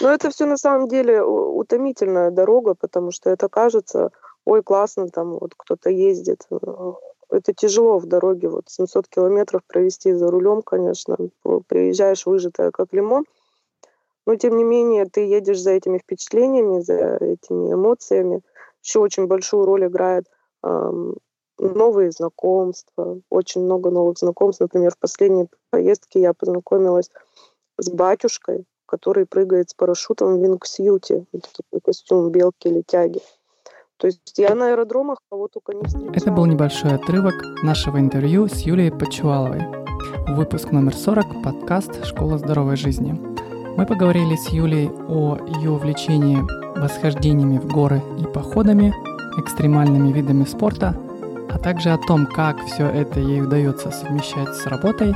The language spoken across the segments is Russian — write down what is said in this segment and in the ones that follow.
Но это все на самом деле утомительная дорога, потому что это кажется, ой, классно, там вот кто-то ездит. Это тяжело в дороге, вот 700 километров провести за рулем, конечно. Приезжаешь выжатая как лимон. Но, тем не менее, ты едешь за этими впечатлениями, за этими эмоциями. Еще очень большую роль играет эм, новые знакомства, очень много новых знакомств. Например, в последней поездке я познакомилась с батюшкой, который прыгает с парашютом в вингсьюте. Это такой костюм белки-летяги. То есть я на аэродромах кого только не встречала. Это был небольшой отрывок нашего интервью с Юлией Почуваловой. Выпуск номер 40, подкаст «Школа здоровой жизни». Мы поговорили с Юлей о ее увлечении восхождениями в горы и походами, экстремальными видами спорта, а также о том, как все это ей удается совмещать с работой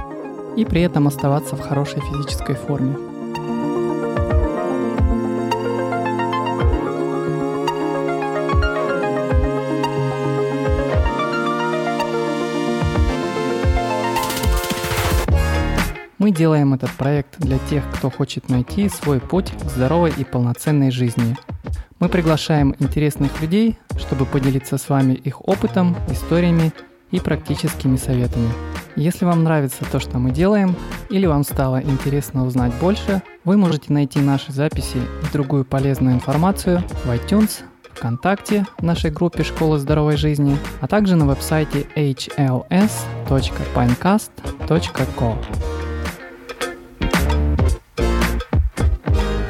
и при этом оставаться в хорошей физической форме. Делаем этот проект для тех, кто хочет найти свой путь к здоровой и полноценной жизни. Мы приглашаем интересных людей, чтобы поделиться с вами их опытом, историями и практическими советами. Если вам нравится то, что мы делаем, или вам стало интересно узнать больше, вы можете найти наши записи и другую полезную информацию в iTunes, ВКонтакте в нашей группе «Школа здоровой жизни», а также на веб-сайте hls.pinecast.co.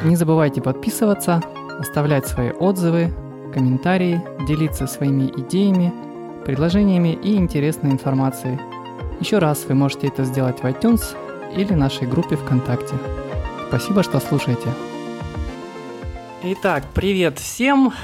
Не забывайте подписываться, оставлять свои отзывы, комментарии, делиться своими идеями, предложениями и интересной информацией. Еще раз вы можете это сделать в iTunes или нашей группе ВКонтакте. Спасибо, что слушаете. Итак, привет всем!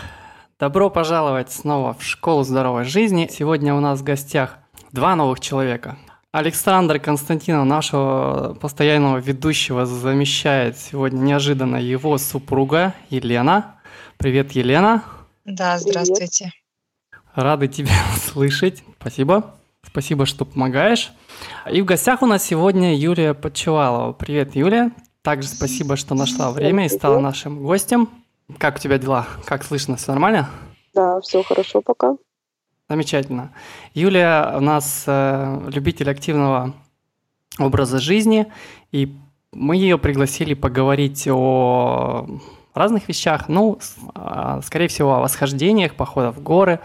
Добро пожаловать снова в Школу здоровой жизни. Сегодня у нас в гостях два новых человека. Александр Константинов, нашего постоянного ведущего, замещает сегодня неожиданно его супруга Елена. Привет, Елена. Да, здравствуйте. Рады тебя слышать. Спасибо. Спасибо, что помогаешь. И в гостях у нас сегодня Юлия Подчевалова. Привет, Юлия. Также спасибо, что нашла время и стала нашим гостем. Как у тебя дела? Как слышно? Все нормально? Да, все хорошо пока. Замечательно. Юлия у нас э, любитель активного образа жизни, и мы ее пригласили поговорить о разных вещах, ну, а, скорее всего, о восхождениях, походах в горы,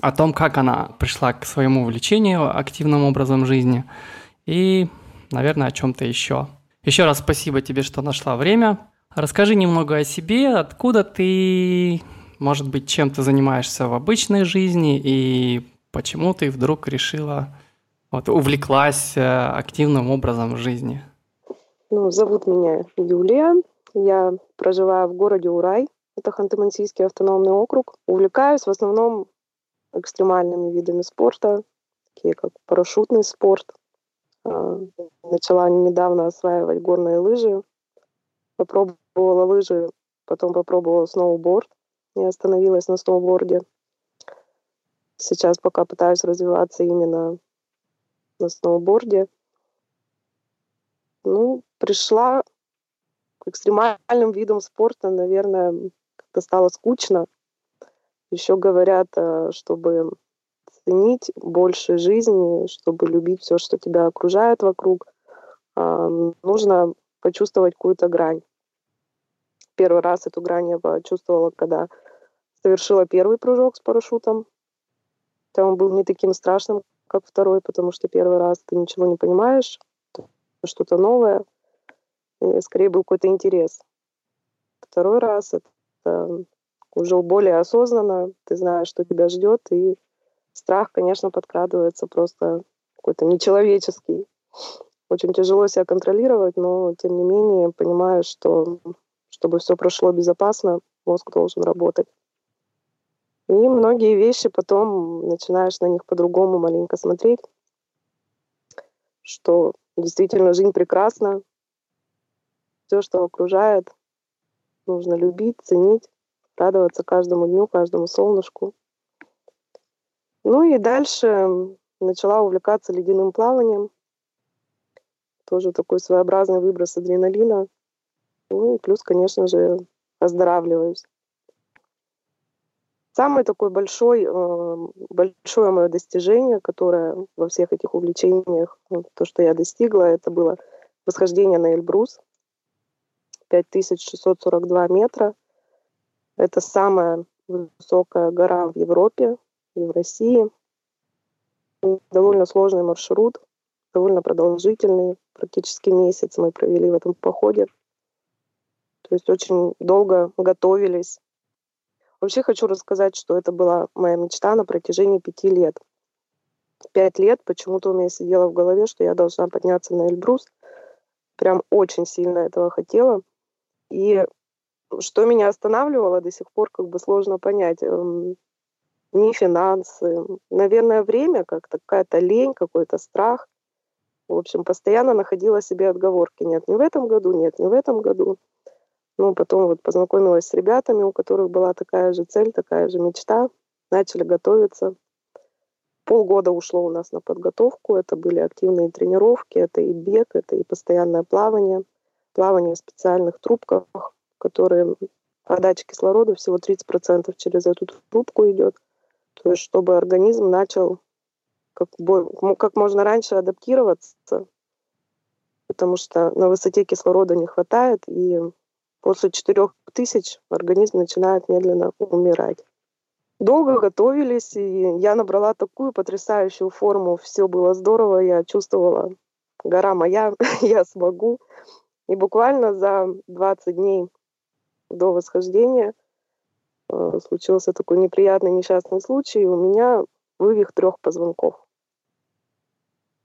о том, как она пришла к своему увлечению активным образом жизни и, наверное, о чем-то еще. Еще раз спасибо тебе, что нашла время. Расскажи немного о себе, откуда ты, может быть, чем ты занимаешься в обычной жизни и почему ты вдруг решила, вот, увлеклась э, активным образом жизни? Ну, зовут меня Юлия. Я проживаю в городе Урай. Это Ханты-Мансийский автономный округ. Увлекаюсь в основном экстремальными видами спорта, такие как парашютный спорт. А, начала недавно осваивать горные лыжи. Попробовала лыжи, потом попробовала сноуборд не остановилась на сноуборде. Сейчас пока пытаюсь развиваться именно на сноуборде. Ну, пришла к экстремальным видам спорта, наверное, как-то стало скучно. Еще говорят, э, чтобы ценить больше жизни, чтобы любить все, что тебя окружает вокруг, э, нужно почувствовать какую-то грань. Первый раз эту грань я почувствовала, когда совершила первый прыжок с парашютом. Там он был не таким страшным, как второй, потому что первый раз ты ничего не понимаешь, что-то новое, и скорее был какой-то интерес. Второй раз это уже более осознанно, ты знаешь, что тебя ждет, и страх, конечно, подкрадывается просто какой-то нечеловеческий. Очень тяжело себя контролировать, но тем не менее понимаешь, что чтобы все прошло безопасно, мозг должен работать. И многие вещи потом начинаешь на них по-другому маленько смотреть, что действительно жизнь прекрасна, все, что окружает, нужно любить, ценить, радоваться каждому дню, каждому солнышку. Ну и дальше начала увлекаться ледяным плаванием. Тоже такой своеобразный выброс адреналина. Ну и плюс, конечно же, оздоравливаюсь. Самое такое большое, э, большое мое достижение, которое во всех этих увлечениях, то, что я достигла, это было восхождение на Эльбрус. 5642 метра. Это самая высокая гора в Европе и в России. Довольно сложный маршрут, довольно продолжительный. Практически месяц мы провели в этом походе. То есть очень долго готовились. Вообще хочу рассказать, что это была моя мечта на протяжении пяти лет. Пять лет почему-то у меня сидело в голове, что я должна подняться на Эльбрус. Прям очень сильно этого хотела. И что меня останавливало до сих пор, как бы сложно понять. Эм, не финансы, наверное, время, как какая-то лень, какой-то страх. В общем, постоянно находила себе отговорки. Нет, не в этом году, нет, не в этом году. Ну, потом вот познакомилась с ребятами, у которых была такая же цель, такая же мечта. Начали готовиться. Полгода ушло у нас на подготовку. Это были активные тренировки, это и бег, это и постоянное плавание. Плавание в специальных трубках, которые подача кислорода всего 30% через эту трубку идет. То есть чтобы организм начал как, как можно раньше адаптироваться, потому что на высоте кислорода не хватает, и после 4000 организм начинает медленно умирать. Долго готовились, и я набрала такую потрясающую форму. Все было здорово, я чувствовала, гора моя, я смогу. И буквально за 20 дней до восхождения э, случился такой неприятный несчастный случай. У меня вывих трех позвонков.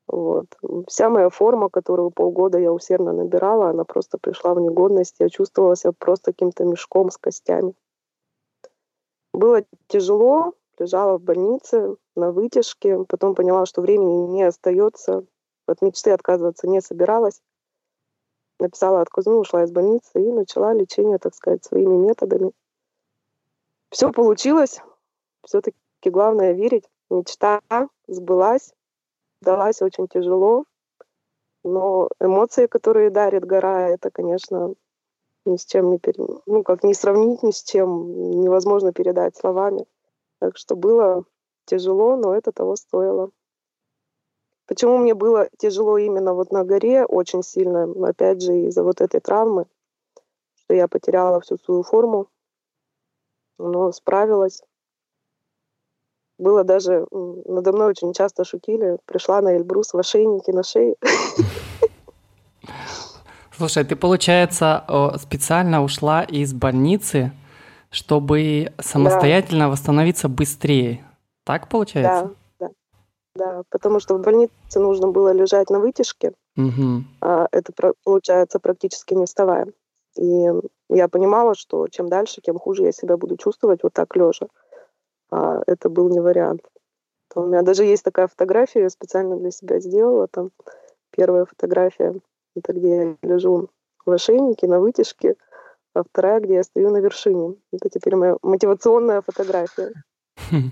Вот. Вся моя форма, которую полгода я усердно набирала, она просто пришла в негодность. Я чувствовала себя просто каким-то мешком с костями. Было тяжело, лежала в больнице на вытяжке, потом поняла, что времени не остается. От мечты отказываться не собиралась. Написала отказную, ушла из больницы и начала лечение, так сказать, своими методами. Все получилось. Все-таки главное верить. Мечта сбылась далась очень тяжело, но эмоции, которые дарит гора, это, конечно, ни с чем не пере... ну как не сравнить ни с чем, невозможно передать словами. Так что было тяжело, но это того стоило. Почему мне было тяжело именно вот на горе очень сильно, опять же из-за вот этой травмы, что я потеряла всю свою форму, но справилась. Было даже, надо мной очень часто шутили, пришла на Эльбрус в ошейнике на шее. Слушай, ты, получается, специально ушла из больницы, чтобы самостоятельно да. восстановиться быстрее. Так получается? Да, да. Да, потому что в больнице нужно было лежать на вытяжке. Угу. А это получается практически не вставая. И я понимала, что чем дальше, тем хуже я себя буду чувствовать вот так лежа а это был не вариант. То у меня даже есть такая фотография, я специально для себя сделала. Там первая фотография, это где я лежу в ошейнике на вытяжке, а вторая, где я стою на вершине. Это теперь моя мотивационная фотография.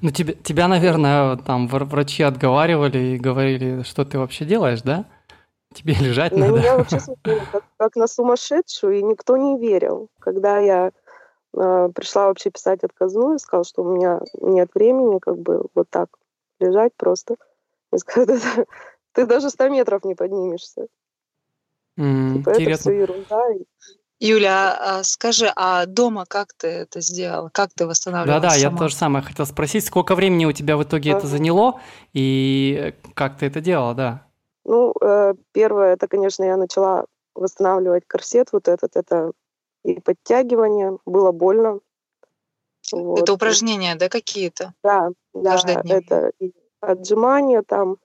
Ну, тебя, тебя, наверное, там врачи отговаривали и говорили, что ты вообще делаешь, да? Тебе лежать на надо. меня вообще смотрели как, как на сумасшедшую, и никто не верил. Когда я а, пришла вообще писать отказную, сказала, что у меня нет времени как бы вот так лежать просто. И сказала, ты даже 100 метров не поднимешься. Mm, типа, это все ерунда. Юля, а скажи, а дома как ты это сделала? Как ты восстанавливалась Да-да, я тоже самое хотел спросить. Сколько времени у тебя в итоге ага. это заняло? И как ты это делала, да? Ну, э, первое, это, конечно, я начала восстанавливать корсет вот этот. Это и подтягивания. Было больно. Вот. Это упражнения, да, какие-то? Да, да, это отжимания там,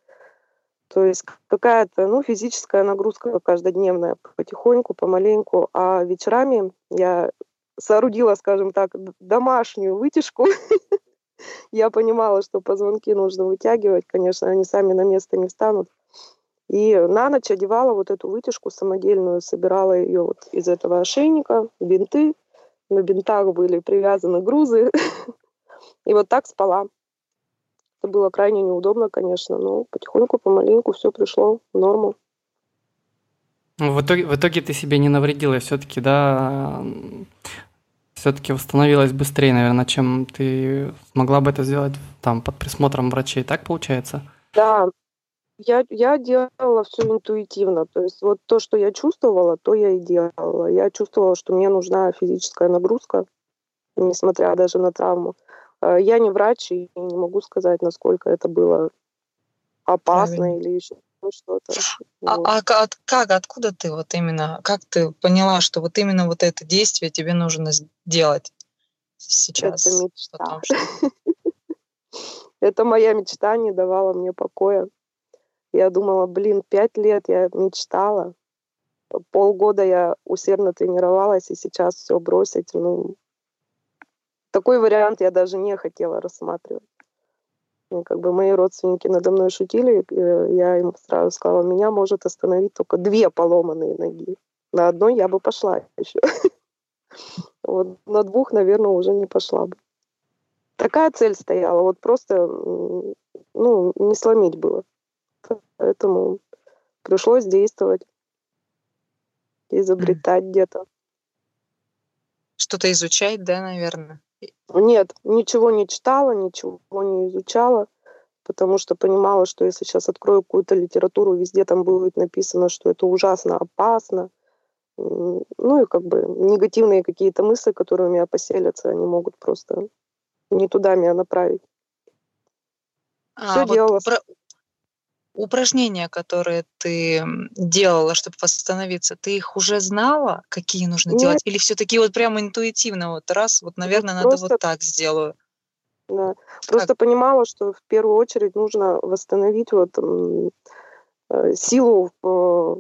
то есть какая-то, ну, физическая нагрузка каждодневная, потихоньку, помаленьку. А вечерами я соорудила, скажем так, домашнюю вытяжку. Я понимала, что позвонки нужно вытягивать, конечно, они сами на место не встанут. И на ночь одевала вот эту вытяжку самодельную, собирала ее вот из этого ошейника, бинты. На бинтах были привязаны грузы. И вот так спала. Это было крайне неудобно, конечно, но потихоньку, помаленьку все пришло в норму. Ну, в итоге, в итоге ты себе не навредила, все-таки, да, все-таки восстановилась быстрее, наверное, чем ты смогла бы это сделать там под присмотром врачей. Так получается? Да, я, я делала все интуитивно. То есть вот то, что я чувствовала, то я и делала. Я чувствовала, что мне нужна физическая нагрузка, несмотря даже на травму. Э, я не врач и не могу сказать, насколько это было опасно Правильно. или еще что-то. А, вот. а как, как, откуда ты вот именно, как ты поняла, что вот именно вот это действие тебе нужно сделать сейчас? Это мечта. Что... это моя мечта не давала мне покоя. Я думала, блин, пять лет я мечтала, полгода я усердно тренировалась, и сейчас все бросить, ну, такой вариант я даже не хотела рассматривать. Ну, как бы мои родственники надо мной шутили, э, я им сразу сказала, меня может остановить только две поломанные ноги. На одной я бы пошла еще. Вот на двух, наверное, уже не пошла бы. Такая цель стояла, вот просто, ну, не сломить было. Поэтому пришлось действовать, изобретать где-то. Что-то изучать, да, наверное? Нет, ничего не читала, ничего не изучала, потому что понимала, что если сейчас открою какую-то литературу, везде там будет написано, что это ужасно опасно. Ну и как бы негативные какие-то мысли, которые у меня поселятся, они могут просто не туда меня направить. А, Все вот делала. Про упражнения, которые ты делала, чтобы восстановиться, ты их уже знала, какие нужно Нет. делать? Или все-таки вот прямо интуитивно, вот раз, вот, наверное, надо просто, вот так сделаю? Да. Просто как? понимала, что в первую очередь нужно восстановить вот э, силу, э,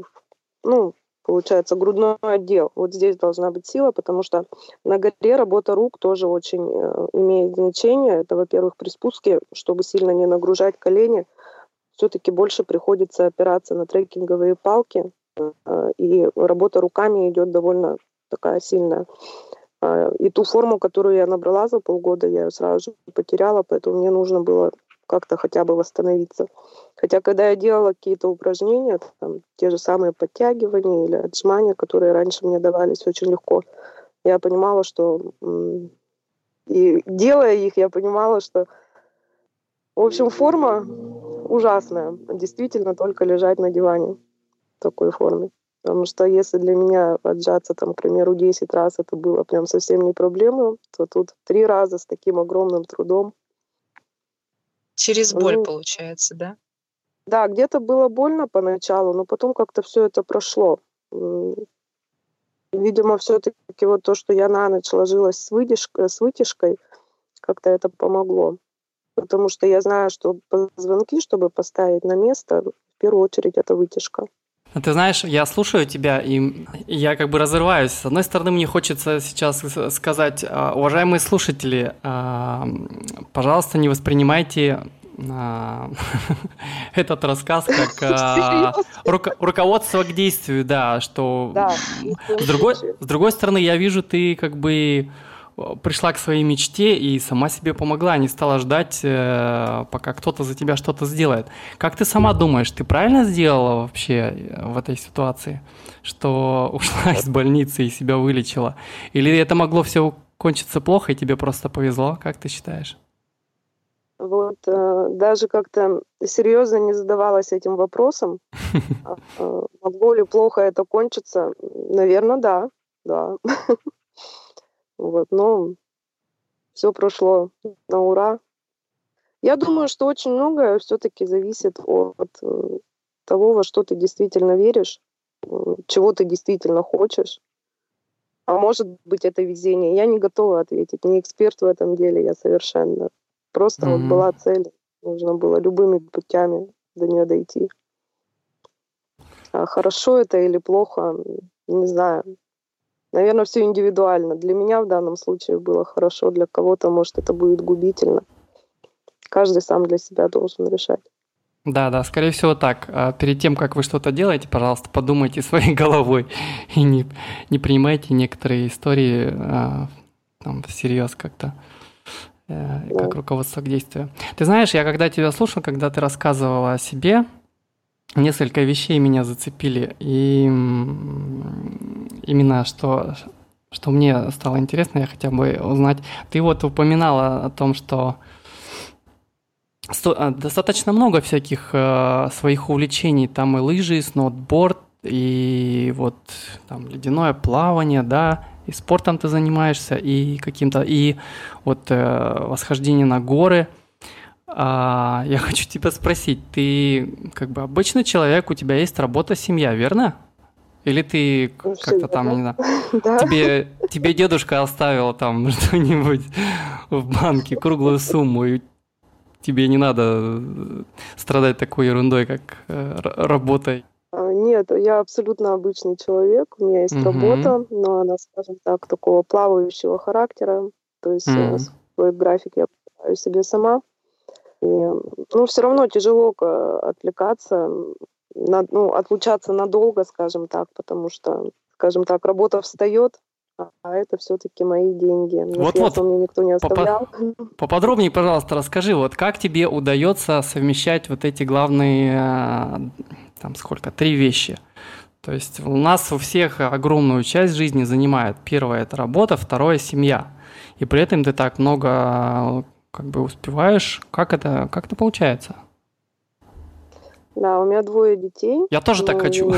ну, получается, грудной отдел. Вот здесь должна быть сила, потому что на горе работа рук тоже очень э, имеет значение. Это, во-первых, при спуске, чтобы сильно не нагружать колени, все-таки больше приходится опираться на трекинговые палки, э, и работа руками идет довольно такая сильная. А, и ту форму, которую я набрала за полгода, я ее сразу же потеряла, поэтому мне нужно было как-то хотя бы восстановиться. Хотя, когда я делала какие-то упражнения, там, те же самые подтягивания или отжимания, которые раньше мне давались очень легко, я понимала, что... И делая их, я понимала, что... В общем, форма ужасная. Действительно, только лежать на диване в такой форме. Потому что если для меня отжаться, там, к примеру, 10 раз это было прям совсем не проблема, то тут три раза с таким огромным трудом. Через боль, ну, получается, да? Да, где-то было больно поначалу, но потом как-то все это прошло. Видимо, все-таки вот то, что я на ночь ложилась с, выдержкой, с вытяжкой, как-то это помогло потому что я знаю, что позвонки, чтобы поставить на место, в первую очередь это вытяжка. Ну, ты знаешь, я слушаю тебя, и я как бы разрываюсь. С одной стороны, мне хочется сейчас сказать, а, уважаемые слушатели, а, пожалуйста, не воспринимайте а, этот рассказ как руководство к действию, да, что с другой стороны, я вижу, ты как бы пришла к своей мечте и сама себе помогла, не стала ждать, э, пока кто-то за тебя что-то сделает. Как ты сама думаешь, ты правильно сделала вообще э, в этой ситуации, что ушла из больницы и себя вылечила? Или это могло все кончиться плохо, и тебе просто повезло? Как ты считаешь? Вот э, даже как-то серьезно не задавалась этим вопросом. А, могло ли плохо это кончиться? Наверное, да, да. Вот, но все прошло на ура. Я думаю, что очень многое все-таки зависит от э, того, во что ты действительно веришь, чего ты действительно хочешь. А может быть, это везение. Я не готова ответить, не эксперт в этом деле, я совершенно. Просто mm-hmm. вот была цель, нужно было любыми путями до нее дойти. А хорошо это или плохо, не знаю. Наверное, все индивидуально. Для меня в данном случае было хорошо, для кого-то, может, это будет губительно. Каждый сам для себя должен решать. Да, да, скорее всего так. А перед тем, как вы что-то делаете, пожалуйста, подумайте своей головой и не, не принимайте некоторые истории а, там, всерьез как-то, э, как руководство к действию. Ты знаешь, я когда тебя слушал, когда ты рассказывала о себе, несколько вещей меня зацепили. И именно что, что мне стало интересно, я хотя бы узнать. Ты вот упоминала о том, что а, достаточно много всяких э, своих увлечений. Там и лыжи, и сноутборд, и вот там ледяное плавание, да, и спортом ты занимаешься, и каким-то, и вот э, восхождение на горы. А, я хочу тебя спросить, ты как бы обычный человек, у тебя есть работа, семья, верно? Или ты ну, как-то там, не знаю, да. тебе, тебе дедушка оставил там что-нибудь в банке, круглую сумму, и тебе не надо страдать такой ерундой, как э, работой? А, нет, я абсолютно обычный человек, у меня есть угу. работа, но она, скажем так, такого плавающего характера, то есть угу. свой график я себе сама. И, ну, все равно тяжело отвлекаться, на, ну, отлучаться надолго, скажем так, потому что, скажем так, работа встает, а это все-таки мои деньги. Вот, вот. Мне никто не оставлял. Поподробнее, пожалуйста, расскажи, вот как тебе удается совмещать вот эти главные, э, там сколько, три вещи? То есть у нас у всех огромную часть жизни занимает. Первое – это работа, второе – семья. И при этом ты так много как бы успеваешь. Как это, как это получается? Да, у меня двое детей. Я тоже так хочу.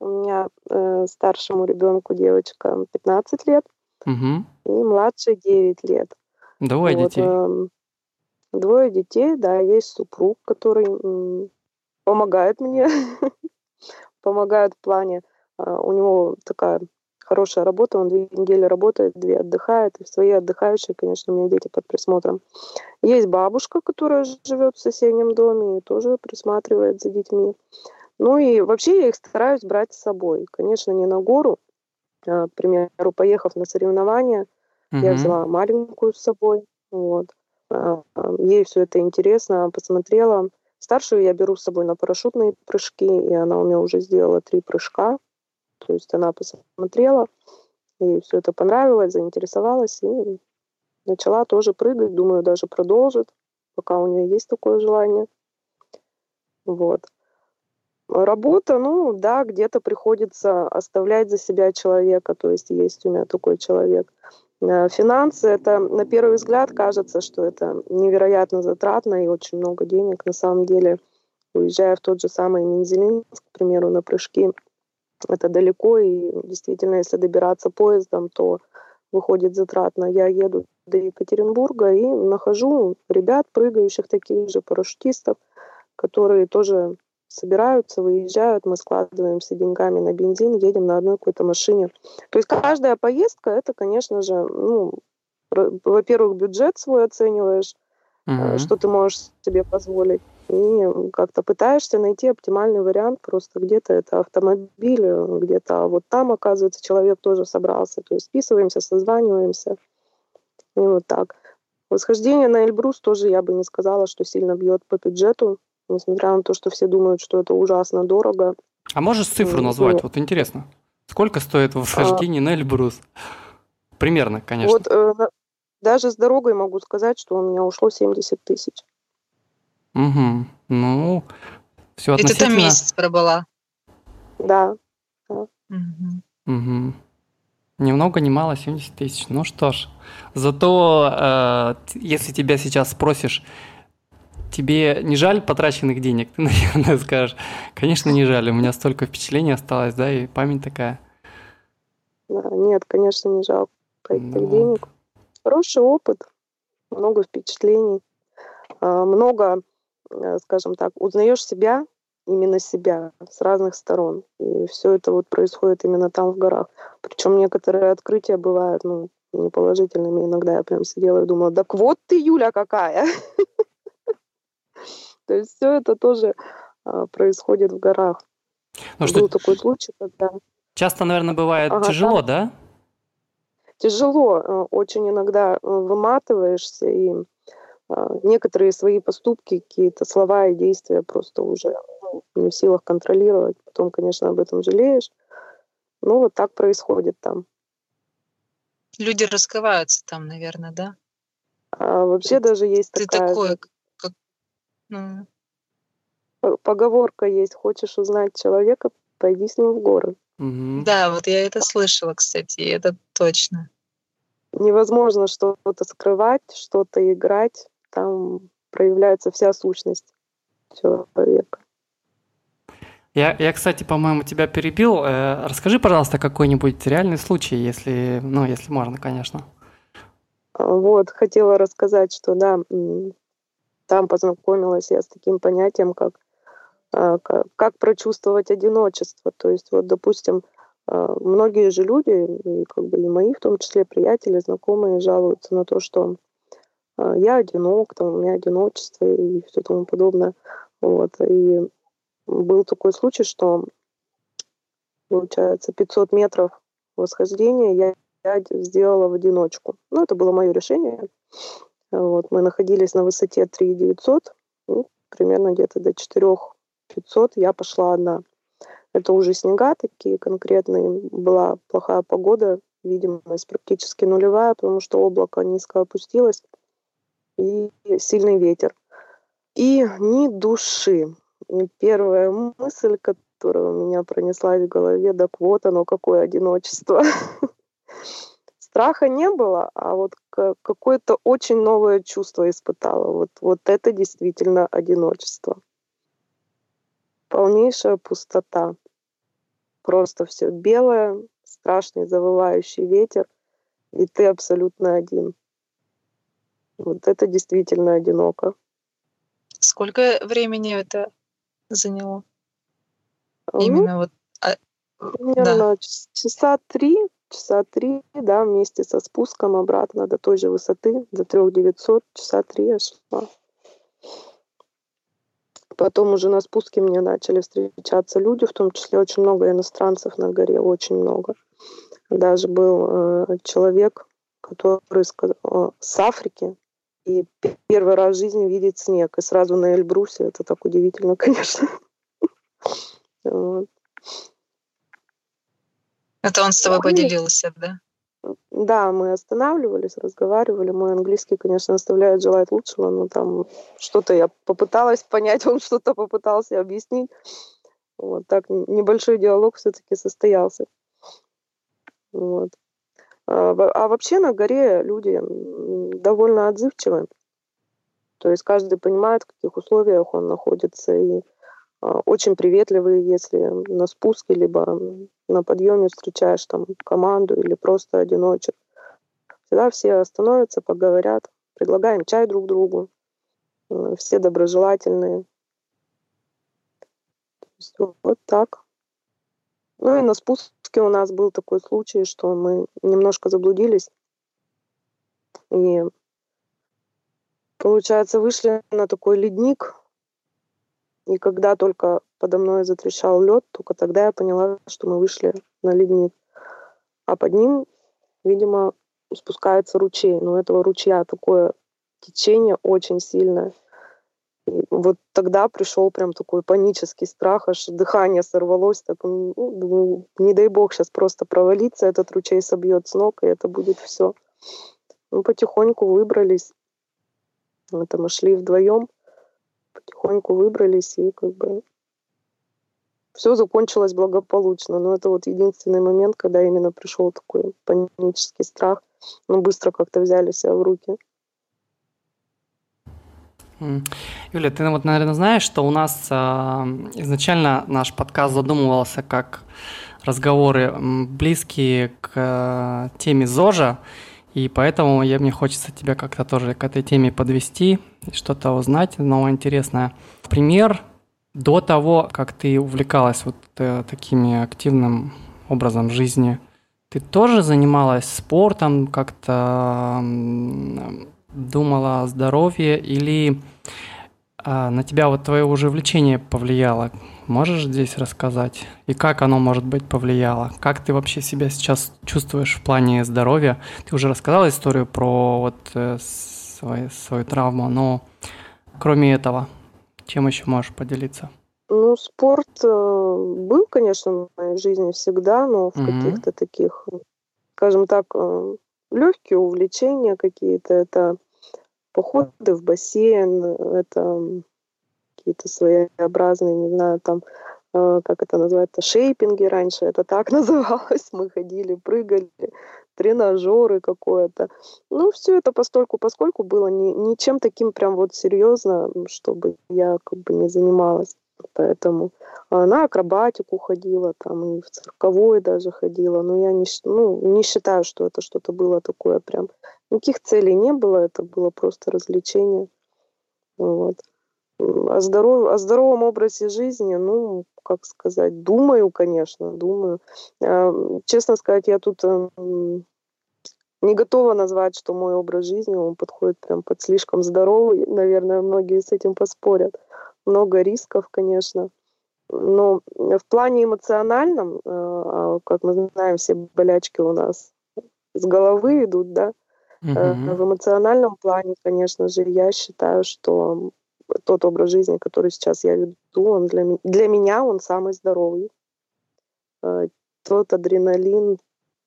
У меня э, старшему ребенку девочка 15 лет, и младшей 9 лет. Двое детей. Э, двое детей, да, есть супруг, который помогает мне, помогает в плане, э, у него такая хорошая работа, он две недели работает, две отдыхает, и свои отдыхающие, конечно, у меня дети под присмотром. Есть бабушка, которая живет в соседнем доме и тоже присматривает за детьми. Ну и вообще я их стараюсь брать с собой. Конечно, не на гору. А, к примеру, поехав на соревнования, угу. я взяла маленькую с собой. Вот. А, ей все это интересно, посмотрела. Старшую я беру с собой на парашютные прыжки, и она у меня уже сделала три прыжка. То есть она посмотрела, ей все это понравилось, заинтересовалась и начала тоже прыгать. Думаю, даже продолжит, пока у нее есть такое желание. Вот. Работа, ну да, где-то приходится оставлять за себя человека, то есть есть у меня такой человек. Э, финансы, это на первый взгляд кажется, что это невероятно затратно и очень много денег. На самом деле, уезжая в тот же самый Мензелинск, к примеру, на прыжки, это далеко, и действительно, если добираться поездом, то выходит затратно. Я еду до Екатеринбурга и нахожу ребят, прыгающих таких же парашютистов, которые тоже собираются, выезжают, мы складываемся деньгами на бензин, едем на одной какой-то машине. То есть каждая поездка, это, конечно же, ну, во-первых, бюджет свой оцениваешь, uh-huh. что ты можешь себе позволить, и как-то пытаешься найти оптимальный вариант, просто где-то это автомобиль, где-то вот там, оказывается, человек тоже собрался, то есть списываемся, созваниваемся, и вот так. Восхождение на Эльбрус тоже я бы не сказала, что сильно бьет по бюджету, несмотря на то, что все думают, что это ужасно дорого. А можешь цифру назвать? Ну, вот интересно. Сколько стоит восхождение а, на Эльбрус? Примерно, конечно. Вот э, даже с дорогой могу сказать, что у меня ушло 70 тысяч. Угу. Ну, все относительно... И ты там месяц пробыла? Да. да. Угу. Угу. Ни много, ни мало, 70 тысяч. Ну что ж, зато э, если тебя сейчас спросишь, тебе не жаль потраченных денег? Ты, наверное, скажешь, конечно, не жаль, у меня столько впечатлений осталось, да, и память такая. Да, нет, конечно, не жалко этих ну. денег. Хороший опыт, много впечатлений, а, много, скажем так, узнаешь себя, именно себя с разных сторон. И все это вот происходит именно там, в горах. Причем некоторые открытия бывают, ну, неположительными. Иногда я прям сидела и думала, так вот ты, Юля, какая! То есть все это тоже а, происходит в горах. Ну, Был что... такой случай, когда... Часто, наверное, бывает ага, тяжело, да? да? Тяжело. Э, очень иногда э, выматываешься, и некоторые свои поступки, какие-то слова и действия просто уже ну, не в силах контролировать. Потом, конечно, об этом жалеешь. Ну, вот так происходит там. Люди раскрываются там, наверное, да? А вообще ты, даже есть ты такая... такой, как... Ну... поговорка есть, хочешь узнать человека, пойди с ним в горы. Угу. Да, вот я это слышала, кстати, и это точно. Невозможно что-то скрывать, что-то играть. Там проявляется вся сущность человека. Я, я, кстати, по-моему, тебя перебил. Э, расскажи, пожалуйста, какой-нибудь реальный случай, если, ну, если можно, конечно. А, вот, хотела рассказать, что да, там познакомилась я с таким понятием, как а, как прочувствовать одиночество. То есть, вот, допустим, а, многие же люди, и как бы и мои, в том числе приятели, знакомые, жалуются на то, что я одинок, там, у меня одиночество и все тому подобное. Вот. И был такой случай, что, получается, 500 метров восхождения я, я сделала в одиночку. Ну, это было мое решение. Вот. Мы находились на высоте 3900, ну, примерно где-то до 4 500 я пошла одна. Это уже снега такие конкретные. Была плохая погода, видимость практически нулевая, потому что облако низко опустилось и сильный ветер. И ни души. И первая мысль, которая у меня пронеслась в голове, так вот оно, какое одиночество. Страха не было, а вот какое-то очень новое чувство испытала. Вот, вот это действительно одиночество полнейшая пустота. Просто все белое, страшный завывающий ветер, и ты абсолютно один. Вот это действительно одиноко. Сколько времени это заняло? Ну, Именно вот. А, примерно да. часа три, часа три, да, вместе со спуском обратно до той же высоты, до трех девятьсот, часа три я шла. Потом уже на спуске мне начали встречаться люди, в том числе очень много иностранцев на горе, очень много. Даже был э, человек, который сказал, э, с Африки, и первый раз в жизни видит снег, и сразу на Эльбрусе. Это так удивительно, конечно. Это он с тобой поделился, да? Да, мы останавливались, разговаривали. Мой английский, конечно, оставляет желать лучшего, но там что-то я попыталась понять, он что-то попытался объяснить. Вот так небольшой диалог все-таки состоялся. Вот. А, а вообще на горе люди довольно отзывчивы. То есть каждый понимает, в каких условиях он находится, и а, очень приветливые, если на спуске, либо на подъеме встречаешь там команду или просто одиночек. Всегда все остановятся, поговорят, предлагаем чай друг другу, все доброжелательные. Вот так. Ну и на спуске у нас был такой случай, что мы немножко заблудились. И, получается, вышли на такой ледник, и когда только подо мной затрещал лед, только тогда я поняла, что мы вышли на ледник. А под ним, видимо, спускается ручей. Но у этого ручья такое течение очень сильное. Вот тогда пришел прям такой панический страх, аж дыхание сорвалось. Так, ну, думаю, не дай бог сейчас просто провалиться, этот ручей собьет с ног, и это будет все. Мы потихоньку выбрались. Мы шли вдвоем потихоньку выбрались, и как бы все закончилось благополучно. Но это вот единственный момент, когда именно пришел такой панический страх. Но быстро как-то взяли себя в руки. Юля, ты вот, наверное, знаешь, что у нас э, изначально наш подкаст задумывался как разговоры близкие к э, теме ЗОЖа, и поэтому я, мне хочется тебя как-то тоже к этой теме подвести, что-то узнать новое, интересное. Пример до того, как ты увлекалась вот э, такими активным образом жизни, ты тоже занималась спортом, как-то думала о здоровье или э, на тебя вот твое уже влечение повлияло? Можешь здесь рассказать? И как оно, может быть, повлияло? Как ты вообще себя сейчас чувствуешь в плане здоровья? Ты уже рассказала историю про вот э, свою, свою травму, но кроме этого, чем еще можешь поделиться? Ну, спорт э, был, конечно, в моей жизни всегда, но в mm-hmm. каких-то таких, скажем так, э, легкие увлечения какие-то. Это походы в бассейн, это какие-то своеобразные, не знаю, там, э, как это называется, шейпинги раньше, это так называлось. Мы ходили, прыгали, тренажеры какое-то. Ну, все это постольку, поскольку было ни, ничем таким прям вот серьезно, чтобы я как бы не занималась. Поэтому на акробатику ходила, там и в цирковой даже ходила. Но я не, ну, не считаю, что это что-то было такое прям. Никаких целей не было, это было просто развлечение. Вот. О, здоров... о здоровом образе жизни, ну, как сказать, думаю, конечно, думаю. А, честно сказать, я тут эм, не готова назвать, что мой образ жизни, он подходит прям под слишком здоровый. Наверное, многие с этим поспорят. Много рисков, конечно. Но в плане эмоциональном, э, а, как мы знаем, все болячки у нас с головы идут, да, mm В эмоциональном плане, конечно же, я считаю, что тот образ жизни, который сейчас я веду, он для, для меня он самый здоровый. Э, тот адреналин,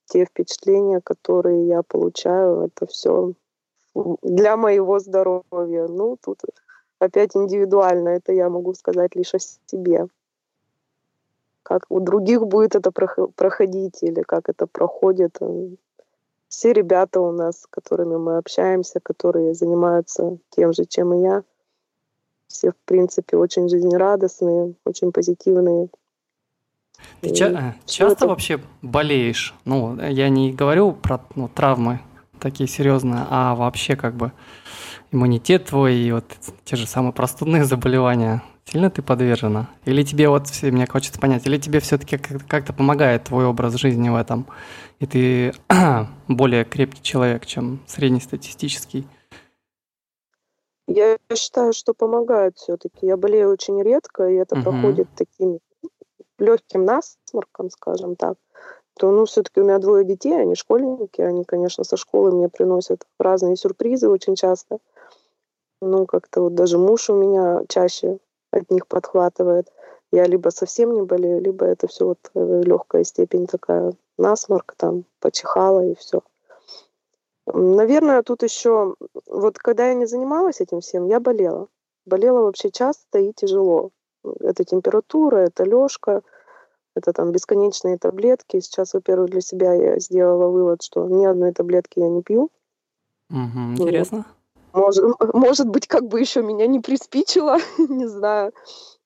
те впечатления, которые я получаю, это все для моего здоровья. Ну, тут опять индивидуально, это я могу сказать лишь о себе. Как у других будет это проходить или как это проходит, все ребята у нас, с которыми мы общаемся, которые занимаются тем же, чем и я, все, в принципе, очень жизнерадостные, очень позитивные. Ты и ча- э, часто это... вообще болеешь? Ну, я не говорю про ну, травмы такие серьезные, а вообще как бы иммунитет твой и вот те же самые простудные заболевания. Сильно ты подвержена? Или тебе вот, мне хочется понять, или тебе все-таки как-то помогает твой образ жизни в этом, и ты более крепкий человек, чем среднестатистический? Я считаю, что помогает все-таки. Я болею очень редко, и это угу. проходит таким легким насморком, скажем так. То, ну, все-таки у меня двое детей, они школьники, они, конечно, со школы мне приносят разные сюрпризы очень часто. Ну, как-то вот даже муж у меня чаще от них подхватывает. Я либо совсем не болею, либо это все вот э, легкая степень такая насморк, там, почихала и все. Наверное, тут еще, вот когда я не занималась этим всем, я болела. Болела вообще часто и тяжело. Это температура, это лёжка, это там бесконечные таблетки. Сейчас, во-первых, для себя я сделала вывод, что ни одной таблетки я не пью. Угу, интересно. Вот. Может, может быть, как бы еще меня не приспичило, не знаю.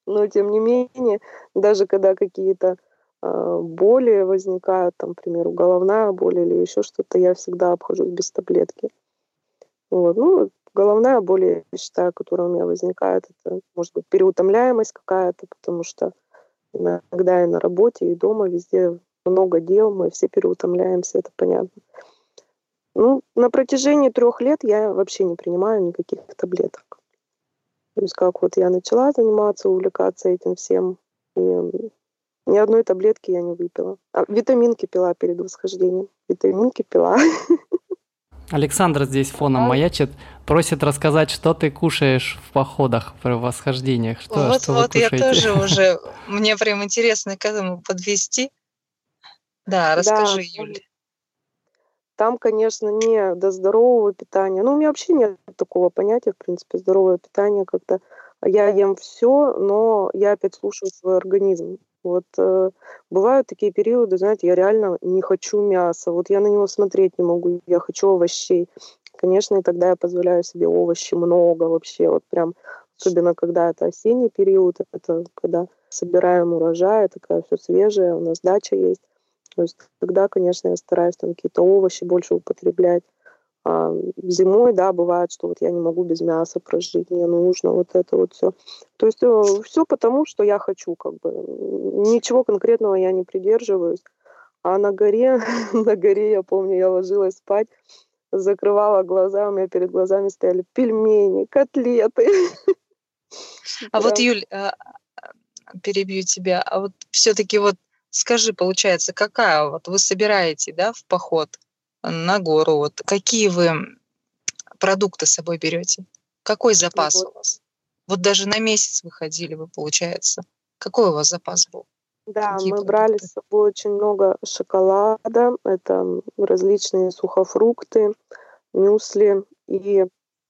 Но тем не менее, даже когда какие-то э, боли возникают, там, к примеру, головная боль или еще что-то, я всегда обхожусь без таблетки. Вот. Ну, головная боль, я считаю, которая у меня возникает, это может быть переутомляемость какая-то, потому что иногда и на работе, и дома, везде много дел, мы все переутомляемся, это понятно. Ну, на протяжении трех лет я вообще не принимаю никаких таблеток. То есть как вот я начала заниматься, увлекаться этим всем, и ни одной таблетки я не выпила. А витаминки пила перед восхождением. Витаминки пила. Александр здесь фоном маячит, просит рассказать, что ты кушаешь в походах, в восхождениях. Что, вот, что вот, я тоже уже, мне прям интересно к этому подвести. Да, расскажи, да. Юля. Там, конечно, не до здорового питания. Ну, у меня вообще нет такого понятия, в принципе, здоровое питание как-то. Я ем все, но я опять слушаю свой организм. Вот э, бывают такие периоды, знаете, я реально не хочу мяса, вот я на него смотреть не могу, я хочу овощей. Конечно, и тогда я позволяю себе овощи много вообще, вот прям, особенно когда это осенний период, это когда собираем урожай, такая все свежее, у нас дача есть. То есть тогда, конечно, я стараюсь там какие-то овощи больше употреблять. А зимой, да, бывает, что вот я не могу без мяса прожить, мне нужно вот это вот все. То есть э, все потому, что я хочу, как бы. Ничего конкретного я не придерживаюсь. А на горе, на горе, я помню, я ложилась спать, закрывала глаза, у меня перед глазами стояли пельмени, котлеты. А вот, Юль, а, перебью тебя, а вот все-таки вот Скажи, получается, какая вот вы собираете, да, в поход на гору, вот какие вы продукты с собой берете? Какой запас вот. у вас? Вот даже на месяц выходили вы, получается. Какой у вас запас был? Да, Какие мы продукты? брали с собой очень много шоколада, это различные сухофрукты, мюсли и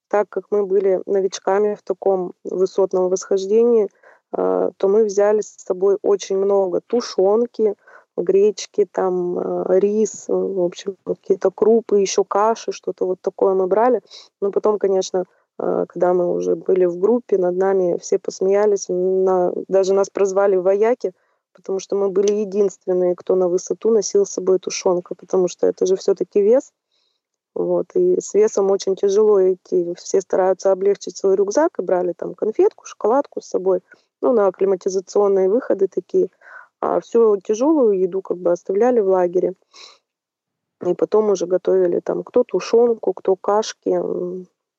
так как мы были новичками в таком высотном восхождении, то мы взяли с собой очень много тушенки, гречки, там а, рис, в общем, какие-то крупы, еще каши, что-то вот такое мы брали. Но потом, конечно, когда мы уже были в группе, над нами все посмеялись, на, даже нас прозвали вояки, потому что мы были единственные, кто на высоту носил с собой тушенку, потому что это же все-таки вес. Вот, и с весом очень тяжело идти. Все стараются облегчить свой рюкзак и брали там конфетку, шоколадку с собой, ну, на акклиматизационные выходы такие. А всю тяжелую еду как бы оставляли в лагере. И потом уже готовили там кто тушенку, кто кашки,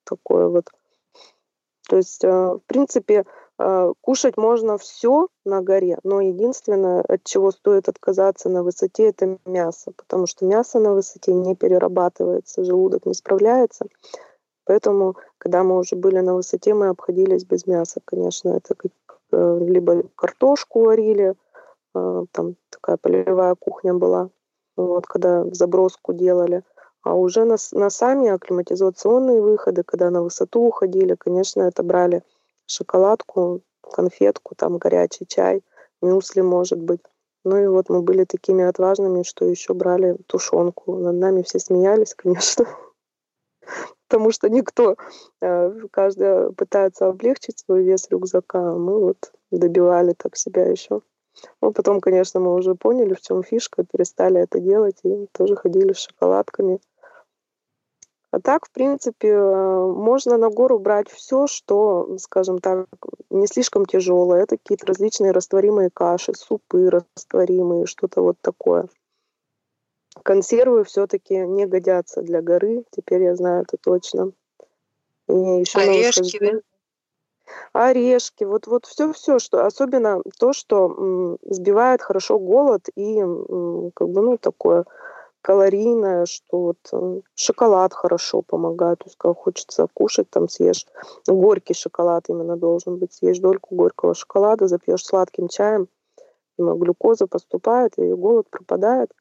такое вот. То есть, э, в принципе, э, кушать можно все на горе, но единственное, от чего стоит отказаться на высоте, это мясо, потому что мясо на высоте не перерабатывается, желудок не справляется. Поэтому, когда мы уже были на высоте, мы обходились без мяса, конечно. Это либо картошку варили, там такая полевая кухня была, вот, когда заброску делали – а уже на, на сами акклиматизационные выходы, когда на высоту уходили, конечно, это брали шоколадку, конфетку, там горячий чай, мюсли, может быть. Ну и вот мы были такими отважными, что еще брали тушенку. Над нами все смеялись, конечно, потому что никто, э, каждый пытается облегчить свой вес рюкзака, а мы вот добивали так себя еще. Ну, потом, конечно, мы уже поняли, в чем фишка, перестали это делать и тоже ходили с шоколадками. А так, в принципе, э, можно на гору брать все, что, скажем так, не слишком тяжелое. Это какие-то различные растворимые каши, супы растворимые, что-то вот такое. Консервы все-таки не годятся для горы, теперь я знаю это точно. И еще Орешки, да? Орешки, вот, вот все-все, что особенно то, что сбивает хорошо голод и как бы, ну, такое калорийное, что вот э, шоколад хорошо помогает. То есть, когда хочется кушать, там съешь горький шоколад именно должен быть. Съешь дольку горького шоколада, запьешь сладким чаем, глюкоза поступает, и голод пропадает.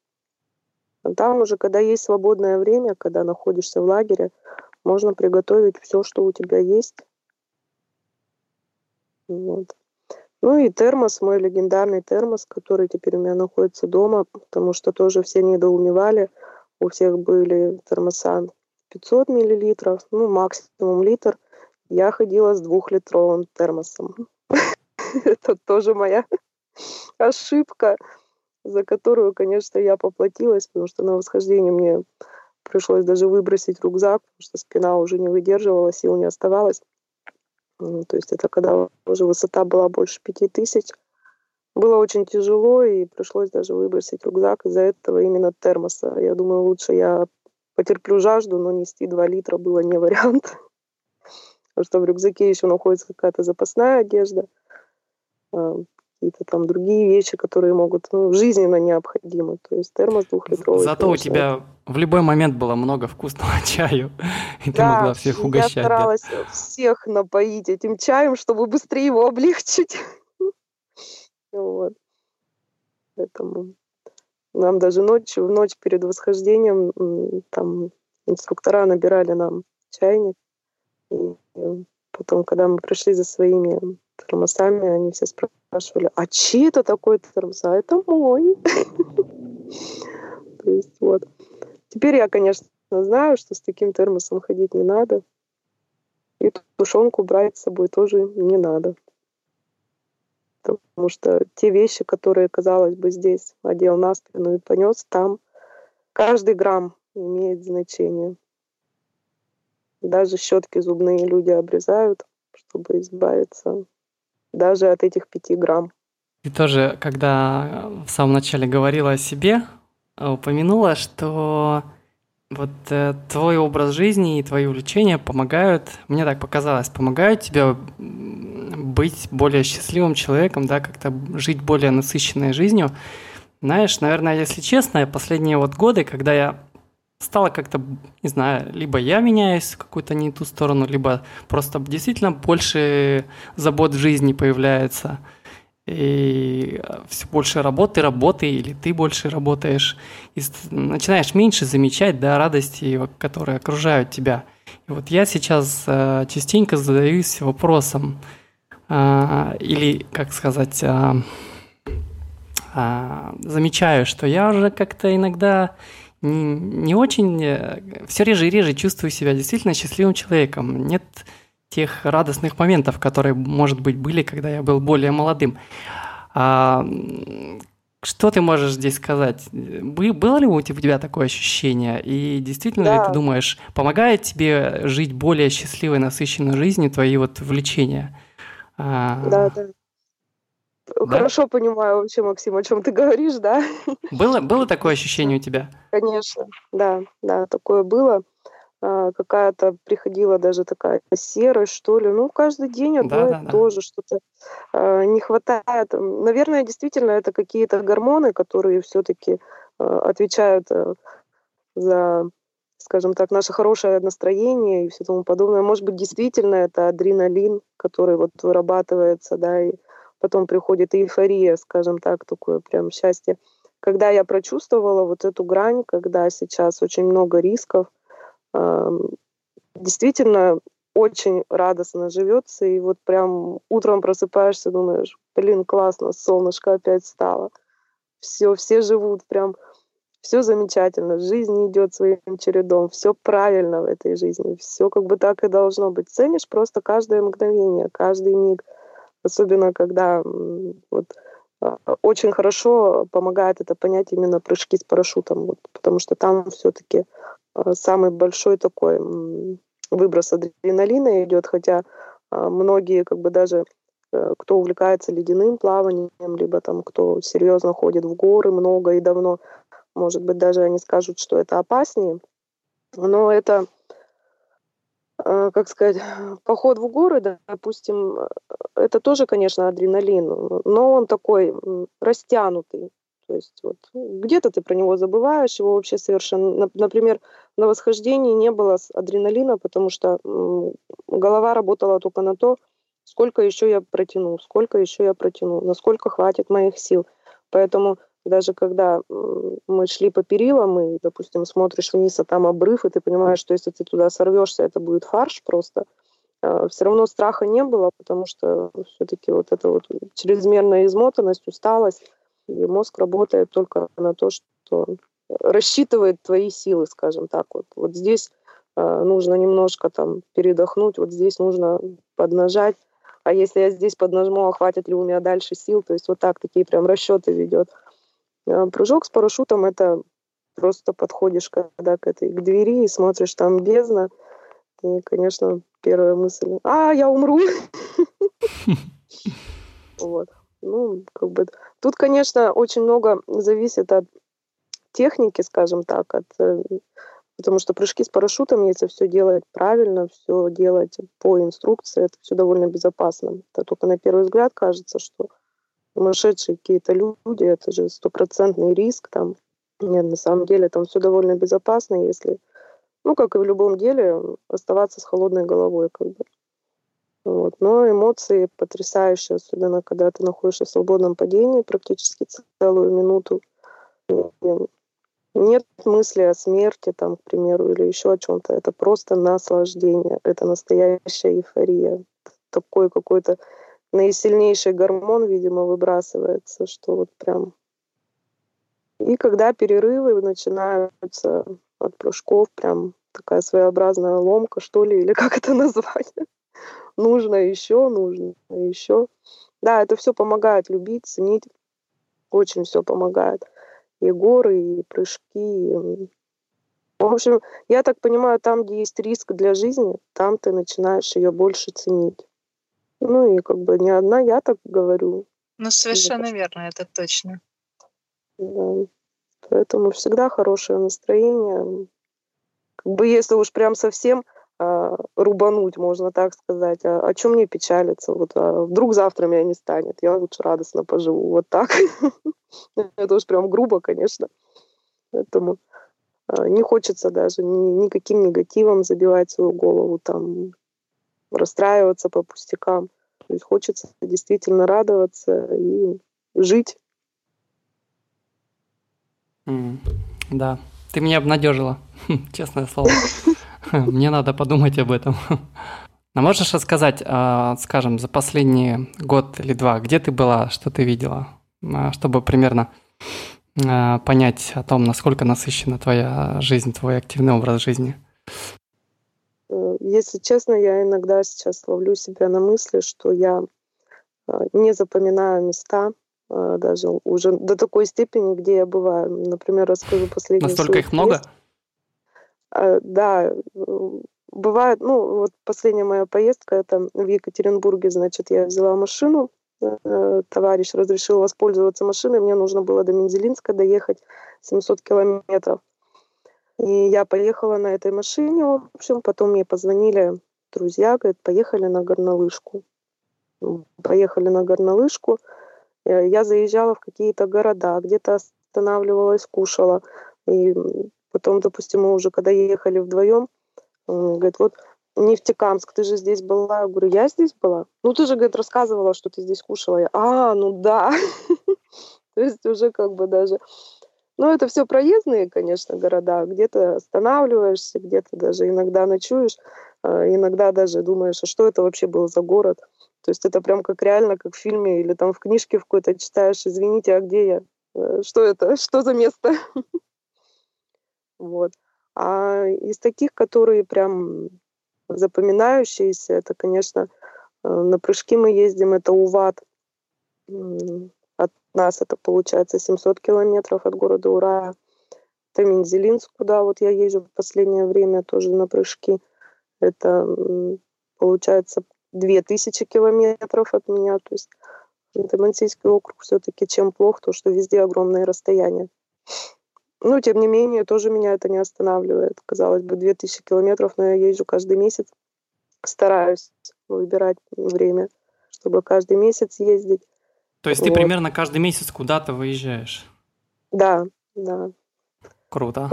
А там уже, когда есть свободное время, когда находишься в лагере, можно приготовить все, что у тебя есть. Вот. Ну и термос, мой легендарный термос, который теперь у меня находится дома, потому что тоже все недоумевали. У всех были термоса 500 миллилитров, ну максимум литр. Я ходила с двухлитровым термосом. Это тоже моя ошибка, за которую, конечно, я поплатилась, потому что на восхождении мне пришлось даже выбросить рюкзак, потому что спина уже не выдерживала, сил не оставалось. То есть это когда уже высота была больше пяти тысяч. Было очень тяжело, и пришлось даже выбросить рюкзак из-за этого именно термоса. Я думаю, лучше я потерплю жажду, но нести 2 литра было не вариант. Потому что в рюкзаке еще находится какая-то запасная одежда, какие-то там другие вещи, которые могут ну, жизненно необходимы. То есть термос двухлитровый. Зато конечно, у тебя в любой момент было много вкусного чаю, и ты да, могла всех угощать. я старалась да. всех напоить этим чаем, чтобы быстрее его облегчить. Вот. Поэтому нам даже ночью, в ночь перед восхождением, там инструктора набирали нам чайник. И потом, когда мы пришли за своими термосами, они все спрашивали, а чьи это такой термос? А это мой. То есть вот. Теперь я, конечно, знаю, что с таким термосом ходить не надо. И тушенку брать с собой тоже не надо. Потому что те вещи, которые, казалось бы, здесь одел на спину и понес, там каждый грамм имеет значение. Даже щетки зубные люди обрезают, чтобы избавиться даже от этих пяти грамм. Ты тоже, когда в самом начале говорила о себе, упомянула, что вот э, твой образ жизни и твои увлечения помогают, мне так показалось, помогают тебе быть более счастливым человеком, да, как-то жить более насыщенной жизнью. Знаешь, наверное, если честно, последние вот годы, когда я стала как-то, не знаю, либо я меняюсь в какую-то не ту сторону, либо просто действительно больше забот в жизни появляется – и все больше работы, работы, или ты больше работаешь, и начинаешь меньше замечать, да, радости, которые окружают тебя. И вот я сейчас э, частенько задаюсь вопросом, э, или, как сказать, э, замечаю, что я уже как-то иногда не, очень, э, все реже и реже чувствую себя действительно счастливым человеком. Нет тех радостных моментов, которые, может быть, были, когда я был более молодым. А, что ты можешь здесь сказать? Было ли у тебя такое ощущение? И действительно да. ли ты думаешь, помогает тебе жить более счастливой, насыщенной жизнью твои вот влечения? А, да, да. Да? Хорошо понимаю вообще, Максим, о чем ты говоришь, да? Было, было такое ощущение у тебя? Конечно, да, да, такое было. А, какая-то приходила даже такая серость, что ли. Ну, каждый день одно да, и да, то же, что-то а, не хватает. Наверное, действительно, это какие-то гормоны, которые все-таки а, отвечают за, скажем так, наше хорошее настроение и все тому подобное. Может быть, действительно, это адреналин, который вот вырабатывается, да, и потом приходит эйфория, скажем так, такое прям счастье. Когда я прочувствовала вот эту грань, когда сейчас очень много рисков, действительно очень радостно живется, и вот прям утром просыпаешься, думаешь, блин, классно, солнышко опять стало. Все, все живут прям, все замечательно, жизнь идет своим чередом, все правильно в этой жизни, все как бы так и должно быть. Ценишь просто каждое мгновение, каждый миг, особенно когда вот а, очень хорошо помогает это понять именно прыжки с парашютом, вот, потому что там все-таки Э, самый большой такой выброс адреналина идет, хотя а, многие как бы даже э, кто увлекается ледяным плаванием, либо там кто серьезно ходит в горы много и давно, может быть, даже они скажут, что это опаснее. Но это, как сказать, поход в горы, допустим, это тоже, конечно, адреналин, но он такой растянутый. То есть вот где-то ты про него забываешь, его вообще совершенно... Например, на восхождении не было адреналина, потому что голова работала только на то, сколько еще я протяну, сколько еще я протяну, насколько хватит моих сил. Поэтому даже когда мы шли по перилам, и, допустим, смотришь вниз, а там обрыв, и ты понимаешь, что если ты туда сорвешься, это будет фарш просто, а, все равно страха не было, потому что все-таки вот эта вот чрезмерная измотанность, усталость, и мозг работает только на то, что рассчитывает твои силы, скажем так. Вот, вот здесь э, нужно немножко там передохнуть, вот здесь нужно поднажать. А если я здесь поднажму, а хватит ли у меня дальше сил? То есть вот так такие прям расчеты ведет. Э, прыжок с парашютом это просто подходишь когда к этой к двери и смотришь там бездна. И, конечно, первая мысль, а, я умру. Вот. Ну, как бы тут, конечно, очень много зависит от техники, скажем так, от, э, потому что прыжки с парашютом, если все делать правильно, все делать по инструкции, это все довольно безопасно. Это только на первый взгляд кажется, что сумасшедшие какие-то люди, это же стопроцентный риск там. Нет, на самом деле там все довольно безопасно, если, ну, как и в любом деле, оставаться с холодной головой, как бы. Вот. Но эмоции потрясающие, особенно когда ты находишься в свободном падении практически целую минуту. Нет мысли о смерти, там, к примеру, или еще о чем-то. Это просто наслаждение. Это настоящая эйфория. Такой какой-то наисильнейший гормон, видимо, выбрасывается, что вот прям... И когда перерывы начинаются от прыжков, прям такая своеобразная ломка, что ли, или как это назвать? нужно еще, нужно еще. Да, это все помогает любить, ценить. Очень все помогает. И горы, и прыжки. И... В общем, я так понимаю, там, где есть риск для жизни, там ты начинаешь ее больше ценить. Ну и как бы не одна я так говорю. Ну, совершенно верно, это точно. Да. Поэтому всегда хорошее настроение. Как бы если уж прям совсем а, рубануть, можно так сказать. А о чем мне печалиться? Вот, а вдруг завтра меня не станет, я лучше радостно поживу. Вот так. Это уж прям грубо, конечно. Поэтому а, не хочется даже ни, никаким негативом забивать свою голову, там, расстраиваться по пустякам. То есть хочется действительно радоваться и жить. Mm, да, ты меня обнадежила, честное слово. Мне надо подумать об этом. А можешь рассказать, а, скажем, за последний год или два, где ты была, что ты видела, а, чтобы примерно а, понять о том, насколько насыщена твоя жизнь, твой активный образ жизни? Э, если честно, я иногда сейчас ловлю себя на мысли, что я не запоминаю места, даже уже до такой степени, где я бываю. Например, расскажу последний Настолько их много? Да, бывает, ну, вот последняя моя поездка, это в Екатеринбурге, значит, я взяла машину, э, товарищ разрешил воспользоваться машиной, мне нужно было до Мензелинска доехать 700 километров. И я поехала на этой машине, в общем, потом мне позвонили друзья, говорят, поехали на горнолыжку. Поехали на горнолыжку. Э, я заезжала в какие-то города, где-то останавливалась, кушала. И потом, допустим, мы уже когда ехали вдвоем, говорит, вот Нефтекамск, ты же здесь была? Я говорю, я здесь была? Ну, ты же, говорит, рассказывала, что ты здесь кушала. Я, а, ну да. То есть уже как бы даже... Ну, это все проездные, конечно, города. Где-то останавливаешься, где-то даже иногда ночуешь, а, иногда даже думаешь, а что это вообще был за город? То есть это прям как реально, как в фильме или там в книжке в какой-то читаешь, извините, а где я? Э, что это? Что за место? Вот. А из таких, которые прям запоминающиеся, это, конечно, э, на прыжки мы ездим, это УВАД. Нас это получается 700 километров от города Ура. Это Мензелинск, куда вот я езжу в последнее время тоже на прыжки. Это получается 2000 километров от меня. То есть это Мансийский округ все-таки чем плохо, то что везде огромные расстояния. Ну, тем не менее, тоже меня это не останавливает. Казалось бы, 2000 километров, но я езжу каждый месяц. Стараюсь выбирать время, чтобы каждый месяц ездить. То есть вот. ты примерно каждый месяц куда-то выезжаешь? Да, да. Круто.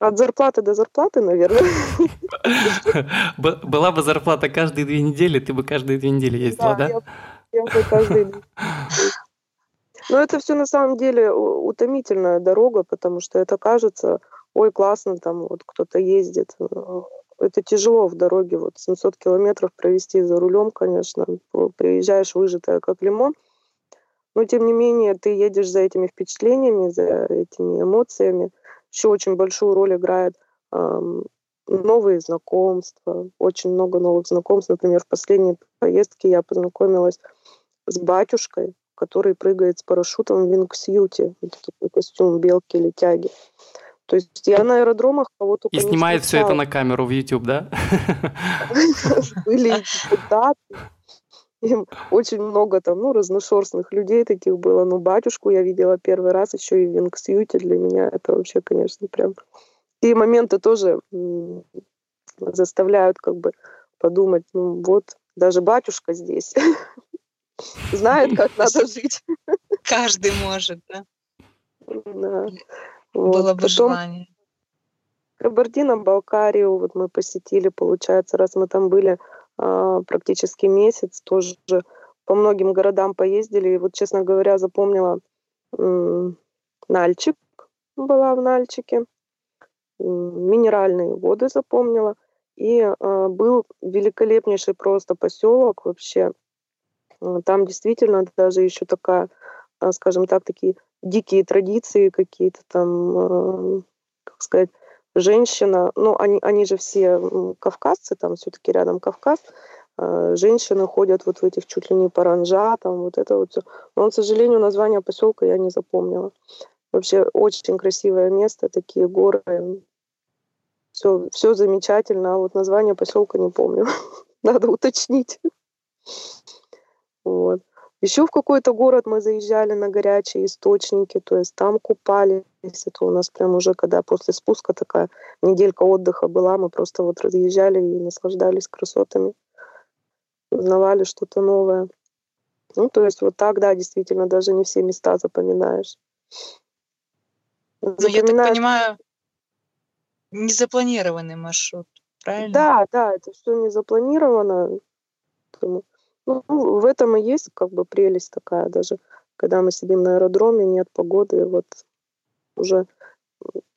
От зарплаты до зарплаты, наверное. Была бы зарплата каждые две недели, ты бы каждые две недели ездила, да? Я, я бы каждые но это все на самом деле утомительная дорога, потому что это кажется, ой, классно, там вот кто-то ездит. Э, это тяжело в дороге, вот 700 километров провести за рулем, конечно. Приезжаешь выжатая как лимон. Но тем не менее ты едешь за этими впечатлениями, за этими эмоциями. Еще очень большую роль играет эм, новые знакомства, очень много новых знакомств. Например, в последней поездке я познакомилась с батюшкой, который прыгает с парашютом в вингсьюте. Это такой костюм белки-летяги. То есть я на аэродромах кого-то И снимает все это на камеру в YouTube, да? Были депутаты. Очень много там, ну, разношерстных людей таких было. Но батюшку я видела первый раз еще и в Вингсьюте. Для меня это вообще, конечно, прям... И моменты тоже заставляют как бы подумать, ну вот, даже батюшка здесь знает, как надо жить. Каждый может, да? Да. Вот. Было бы Потом желание. Кабардино-Балкарию вот мы посетили, получается, раз мы там были практически месяц, тоже по многим городам поездили. И вот, честно говоря, запомнила Нальчик, была в Нальчике, минеральные воды запомнила. И а, был великолепнейший просто поселок вообще Э, там действительно даже еще такая, скажем так, такие дикие традиции какие-то там, как сказать, женщина, ну, они, они же все кавказцы, там все-таки рядом Кавказ, женщины ходят вот в этих чуть ли не паранжа, там вот это вот все. Но, к сожалению, название поселка я не запомнила. Вообще очень красивое место, такие горы, все, все замечательно, а вот название поселка не помню. Надо уточнить. Вот. Еще в какой-то город мы заезжали на горячие источники, то есть там купались. Это у нас прям уже, когда после спуска такая неделька отдыха была, мы просто вот разъезжали и наслаждались красотами, узнавали что-то новое. Ну, то есть вот так, да, действительно, даже не все места запоминаешь. Ну, я так понимаю, незапланированный маршрут, правильно? Да, да, это все не запланировано. Ну, в этом и есть как бы прелесть такая даже, когда мы сидим на аэродроме, нет погоды, вот уже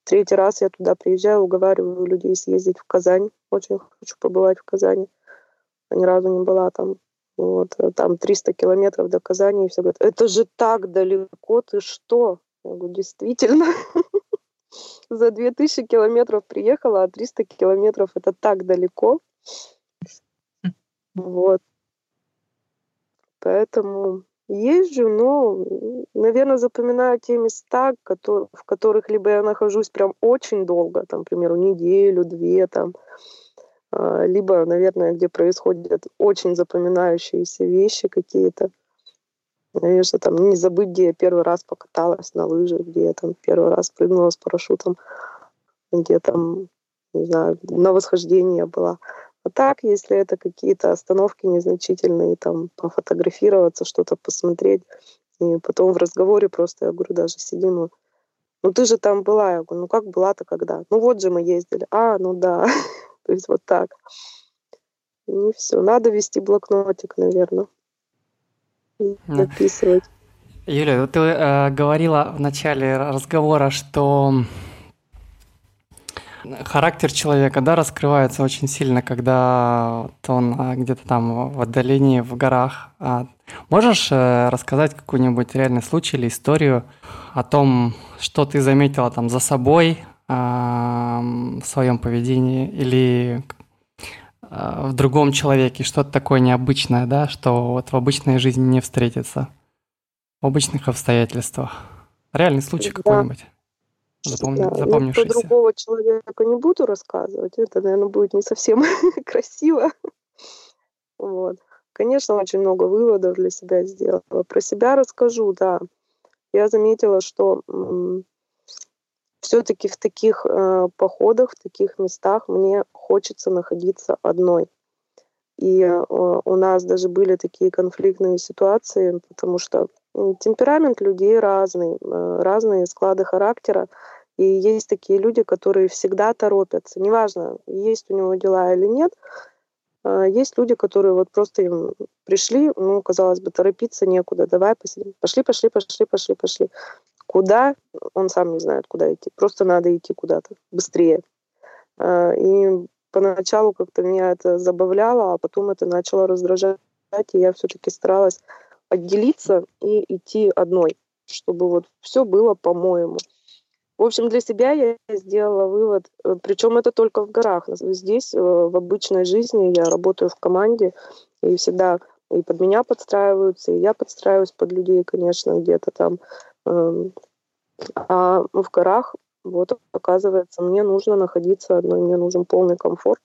третий раз я туда приезжаю, уговариваю людей съездить в Казань. Очень хочу побывать в Казани. Ни разу не была там. Вот, э, там 300 километров до Казани, и все говорят, это же так далеко, ты что? Я говорю, действительно. За 2000 километров приехала, а 300 километров это так далеко. Вот. Поэтому езжу, но, наверное, запоминаю те места, в которых либо я нахожусь прям очень долго, там, к примеру, неделю, две, там, а, либо, наверное, где происходят очень запоминающиеся вещи какие-то. Конечно, там не забыть, где я первый раз покаталась на лыжах, где я там первый раз прыгнула с парашютом, где там, не знаю, на восхождении была. А так, если это какие-то остановки незначительные, там, пофотографироваться, что-то посмотреть, и потом в разговоре просто, я говорю, даже сидим, ну, ну ты же там была. Я говорю, ну как была-то когда? Ну вот же мы ездили. А, ну да. То есть вот так. И все. Надо вести блокнотик, наверное. Записывать. Юля, ты э, говорила в начале разговора, что характер человека, да, раскрывается очень сильно, когда он а, где-то там в отдалении, в горах. А можешь э, рассказать какой-нибудь реальный случай или историю о том, что ты заметила там за собой а, в своем поведении или в другом человеке, что-то такое необычное, да, что вот в обычной жизни не встретится, в обычных обстоятельствах. Реальный случай да. какой-нибудь. Запомни, да, запомнившийся. про другого человека не буду рассказывать. Это, наверное, будет не совсем красиво. Вот. Конечно, очень много выводов для себя сделала. Про себя расскажу, да. Я заметила, что все-таки в таких э, походах, в таких местах мне хочется находиться одной. И э, у нас даже были такие конфликтные ситуации, потому что темперамент людей разный, э, разные склады характера. И есть такие люди, которые всегда торопятся. Неважно, есть у него дела или нет. А, есть люди, которые вот просто им пришли, ну, казалось бы, торопиться некуда. Давай посидим. Пошли, пошли, пошли, пошли, пошли. Куда? Он сам не знает, куда идти. Просто надо идти куда-то быстрее. А, и поначалу как-то меня это забавляло, а потом это начало раздражать, и я все-таки старалась отделиться и идти одной, чтобы вот все было по-моему. В общем, для себя я сделала вывод, э, причем это только в горах. Здесь, э, в обычной жизни, я работаю в команде, и всегда и под меня подстраиваются, и я подстраиваюсь под людей, конечно, где-то там. Эм, а в горах, вот, оказывается, мне нужно находиться одной, мне нужен полный комфорт.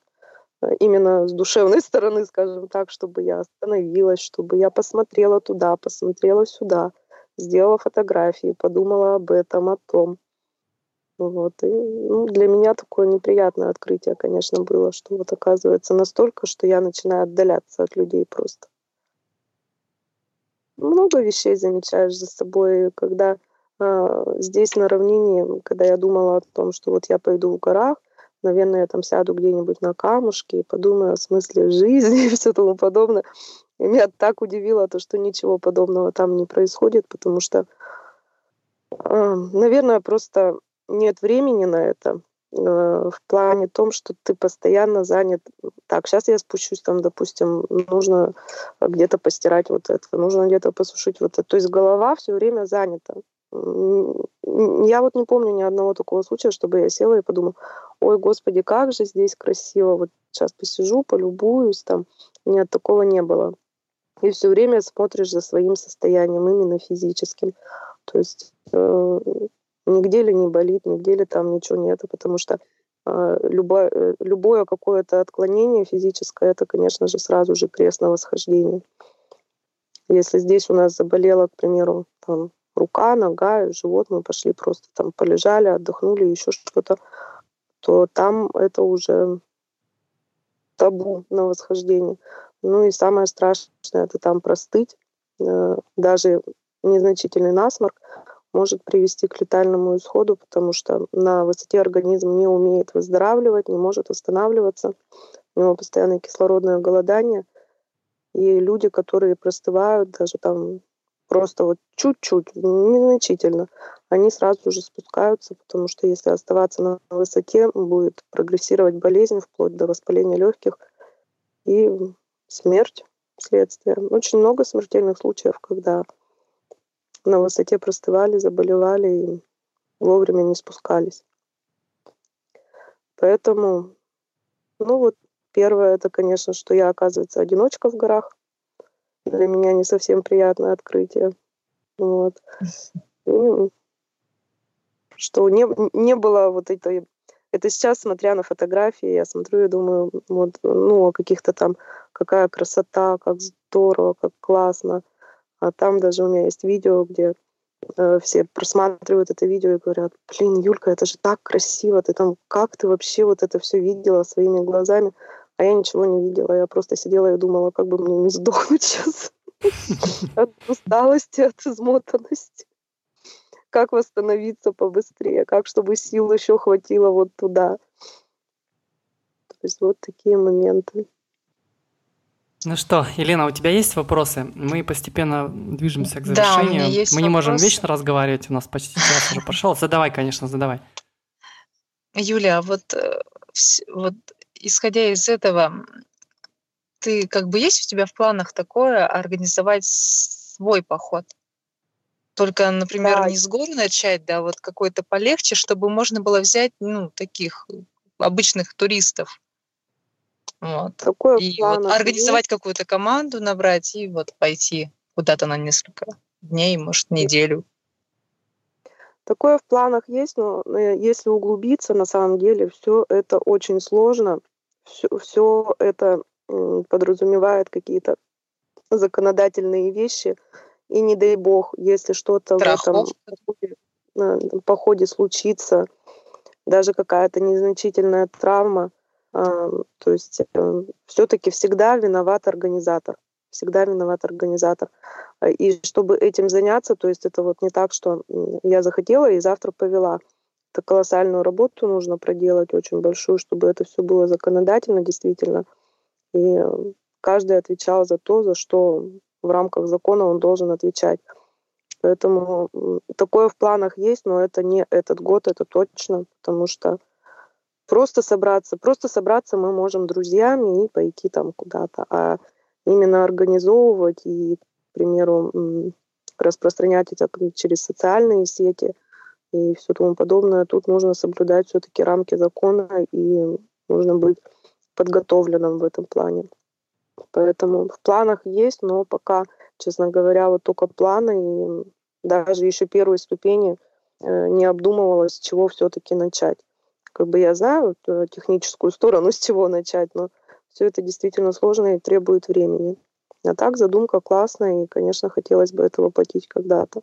Э, именно с душевной стороны, скажем так, чтобы я остановилась, чтобы я посмотрела туда, посмотрела сюда, сделала фотографии, подумала об этом, о том. Вот. И, ну, для меня такое неприятное открытие, конечно, было, что вот оказывается настолько, что я начинаю отдаляться от людей просто. Много вещей замечаешь за собой, когда э, здесь на равнине, когда я думала о том, что вот я пойду в горах, наверное, я там сяду где-нибудь на камушке и подумаю о смысле жизни и все тому подобное. И меня так удивило то, что ничего подобного там не происходит, потому что, э, наверное, просто нет времени на это э, в плане том, что ты постоянно занят. Так, сейчас я спущусь, там, допустим, нужно где-то постирать вот это, нужно где-то посушить вот это. То есть голова все время занята. Я вот не помню ни одного такого случая, чтобы я села и подумала, ой, господи, как же здесь красиво, вот сейчас посижу, полюбуюсь, там. Нет, такого не было. И все время смотришь за своим состоянием, именно физическим. То есть э, нигде ли не болит, нигде ли там ничего нет, потому что э, любое, э, любое какое-то отклонение физическое, это, конечно же, сразу же крест на восхождение. Если здесь у нас заболела, к примеру, там, рука, нога, живот, мы пошли просто там полежали, отдохнули, еще что-то, то там это уже табу на восхождение. Ну и самое страшное, это там простыть, э, даже незначительный насморк, может привести к летальному исходу, потому что на высоте организм не умеет выздоравливать, не может восстанавливаться. У него постоянное кислородное голодание. И люди, которые простывают, даже там просто вот чуть-чуть, незначительно, они сразу же спускаются, потому что если оставаться на высоте, будет прогрессировать болезнь вплоть до воспаления легких и смерть следствие. Очень много смертельных случаев, когда на высоте простывали, заболевали и вовремя не спускались. Поэтому, ну вот первое, это, конечно, что я, оказывается, одиночка в горах. Для меня не совсем приятное открытие. Вот. И, что не, не было вот этой... Это сейчас, смотря на фотографии, я смотрю и думаю, вот, ну, о каких-то там, какая красота, как здорово, как классно. А там даже у меня есть видео, где э, все просматривают это видео и говорят, блин, Юлька, это же так красиво, ты там, как ты вообще вот это все видела своими глазами? А я ничего не видела, я просто сидела и думала, как бы мне не сдохнуть сейчас от усталости, от измотанности. Как восстановиться побыстрее, как чтобы сил еще хватило вот туда. То есть вот такие моменты. Ну что, Елена, у тебя есть вопросы? Мы постепенно движемся к завершению. Да, у меня есть Мы не можем вечно разговаривать, у нас почти час уже прошел. Задавай, конечно, задавай. Юля, а вот, э, вот исходя из этого, ты как бы есть у тебя в планах такое организовать свой поход? Только, например, да. не с гор начать, да, вот какой-то полегче, чтобы можно было взять, ну, таких обычных туристов. Вот. Такое и вот организовать есть. какую-то команду, набрать и вот пойти куда-то на несколько дней, может, неделю. Такое в планах есть, но если углубиться, на самом деле все это очень сложно. Все, все это подразумевает какие-то законодательные вещи. И не дай бог, если что-то в этом походе, походе случится, даже какая-то незначительная травма, то есть э, все-таки всегда виноват организатор. Всегда виноват организатор. А, и чтобы этим заняться, то есть это вот не так, что я захотела и завтра повела. Это колоссальную работу нужно проделать, очень большую, чтобы это все было законодательно действительно. И каждый отвечал за то, за что в рамках закона он должен отвечать. Поэтому такое в планах есть, но это не этот год, это точно, потому что Просто собраться, просто собраться мы можем друзьями и пойти там куда-то. А именно организовывать и, к примеру, распространять это через социальные сети и все тому подобное, тут нужно соблюдать все-таки рамки закона и нужно быть подготовленным в этом плане. Поэтому в планах есть, но пока, честно говоря, вот только планы и даже еще первые ступени э, не обдумывалось, с чего все-таки начать как бы я знаю вот, техническую сторону, с чего начать, но все это действительно сложно и требует времени. А так задумка классная, и, конечно, хотелось бы это воплотить когда-то.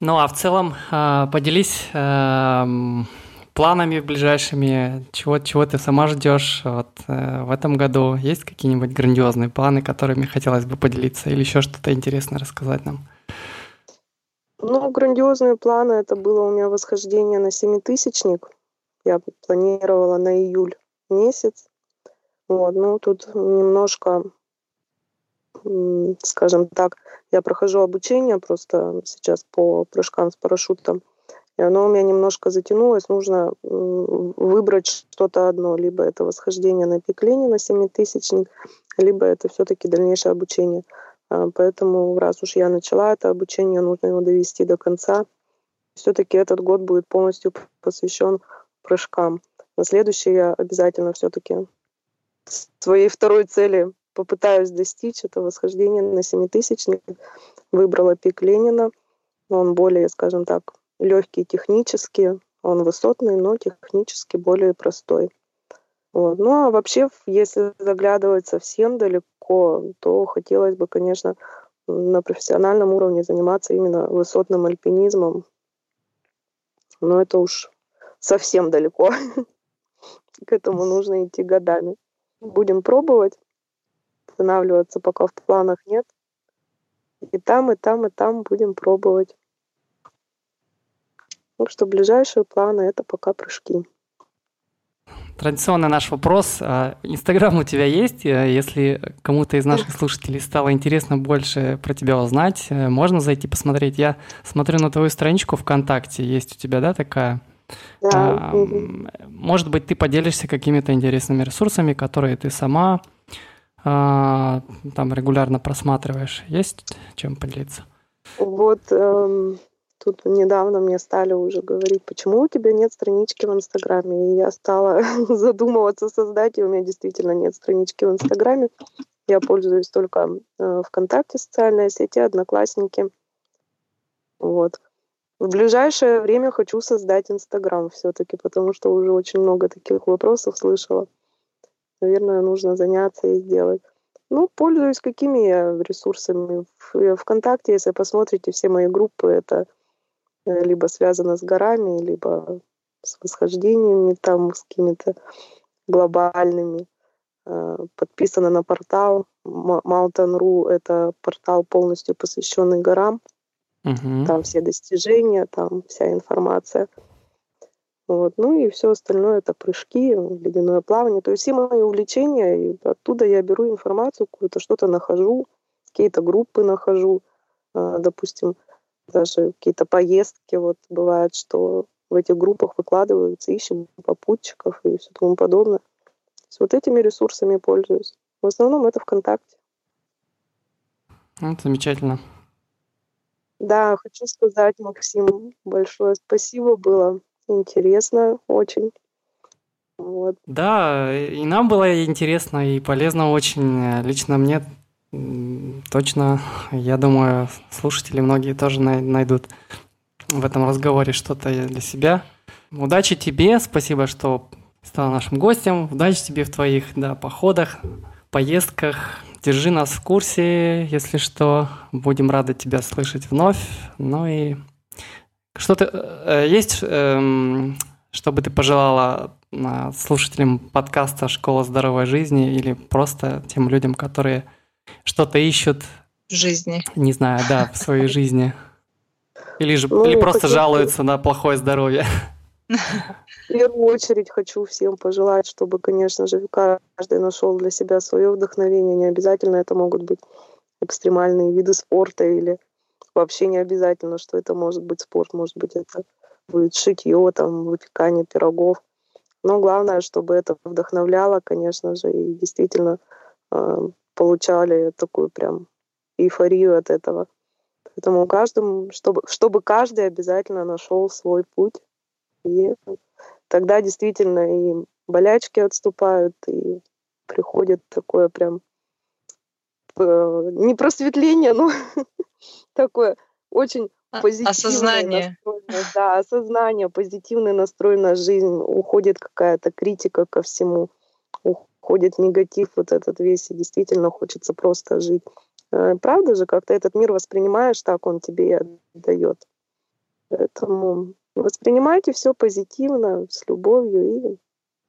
Ну а в целом а, поделись эм, планами ближайшими, чего, чего ты сама ждешь вот, э, в этом году? Есть какие-нибудь грандиозные планы, которыми хотелось бы поделиться, или еще что-то интересное рассказать нам? Ну, грандиозные планы это было у меня восхождение на семитысячник я планировала на июль месяц. Вот, ну, тут немножко, скажем так, я прохожу обучение просто сейчас по прыжкам с парашютом, и оно у меня немножко затянулось. Нужно выбрать что-то одно. Либо это восхождение на пик Ленина, семитысячник, либо это все-таки дальнейшее обучение. А, поэтому раз уж я начала это обучение, нужно его довести до конца. Все-таки этот год будет полностью посвящен прыжкам. На следующий я обязательно все-таки своей второй цели попытаюсь достичь. Это восхождение на семитысячник. Выбрала пик Ленина. Он более, скажем так, легкий технически. Он высотный, но технически более простой. Вот. Ну а вообще, если заглядывать совсем далеко, то хотелось бы, конечно, на профессиональном уровне заниматься именно высотным альпинизмом. Но это уж совсем далеко. К этому нужно идти годами. Будем пробовать. Останавливаться пока в планах нет. И там, и там, и там будем пробовать. Так что ближайшие планы это пока прыжки. традиционный наш вопрос. А, Инстаграм у тебя есть? Э, если кому-то из наших слушателей стало интересно больше про тебя узнать, э, можно зайти посмотреть. Я смотрю на твою страничку ВКонтакте. Есть у тебя, да, такая? Да. А, может быть, ты поделишься какими-то интересными ресурсами, которые ты сама а, там регулярно просматриваешь. Есть чем поделиться? Вот эм, Тут недавно мне стали уже говорить, почему у тебя нет странички в Инстаграме. И я стала задумываться создать, и у меня действительно нет странички в Инстаграме. Я пользуюсь только э, ВКонтакте, социальные сети, Одноклассники. Вот. В ближайшее время хочу создать Инстаграм все-таки, потому что уже очень много таких вопросов слышала. Наверное, нужно заняться и сделать. Ну, пользуюсь какими я ресурсами. В ВКонтакте, если посмотрите, все мои группы, это Э, либо связано с горами, либо с восхождениями там, с какими-то глобальными. Э, подписано на портал Mountain.ru. Это портал полностью посвященный горам. Угу. Там все достижения, там вся информация. Вот. Ну и все остальное это прыжки, ледяное плавание. То есть все мои увлечения, и оттуда я беру информацию какую-то, что-то нахожу, какие-то группы нахожу. Э, допустим, даже какие-то поездки, вот бывает, что в этих группах выкладываются, ищем попутчиков и все тому подобное. С вот этими ресурсами пользуюсь. В основном это ВКонтакте. Ну, замечательно. Да, хочу сказать, Максим, большое спасибо, было интересно очень. Вот. Да, и нам было интересно и полезно очень. Лично мне Точно, я думаю, слушатели многие тоже найдут в этом разговоре что-то для себя. Удачи тебе, спасибо, что стал нашим гостем. Удачи тебе в твоих да, походах, поездках. Держи нас в курсе, если что. Будем рады тебя слышать вновь. Ну и что-то э, есть, э, что бы ты пожелала э, слушателям подкаста «Школа здоровой жизни» или просто тем людям, которые что-то ищут. В жизни. Не знаю, да, в своей жизни. Или, же, ну, или просто хочу... жалуются на плохое здоровье. В первую очередь хочу всем пожелать, чтобы, конечно же, каждый нашел для себя свое вдохновение. Не обязательно это могут быть экстремальные виды спорта или вообще не обязательно, что это может быть спорт, может быть это будет шитье, там, выпекание пирогов. Но главное, чтобы это вдохновляло, конечно же, и действительно э, получали такую прям эйфорию от этого. Поэтому каждому, чтобы, чтобы каждый обязательно нашел свой путь. И тогда действительно и болячки отступают, и приходит такое прям не просветление, но такое очень а, позитивное осознание. да, осознание, позитивный настрой на жизнь, уходит какая-то критика ко всему, ходит негатив вот этот весь, и действительно хочется просто жить. Э, правда же, как ты этот мир воспринимаешь, так он тебе и отдает. Поэтому воспринимайте все позитивно, с любовью, и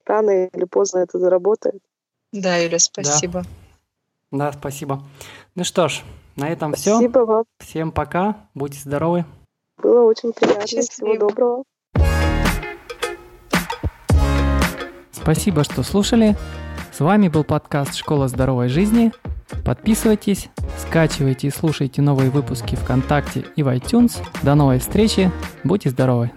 рано или поздно это заработает. Да, Юля, спасибо. Да, да спасибо. Ну что ж, на этом спасибо все. Спасибо вам. Всем пока, будьте здоровы. Было очень приятно. Счастливо. Всего доброго. Спасибо, что слушали. С вами был подкаст «Школа здоровой жизни». Подписывайтесь, скачивайте и слушайте новые выпуски ВКонтакте и в iTunes. До новой встречи. Будьте здоровы!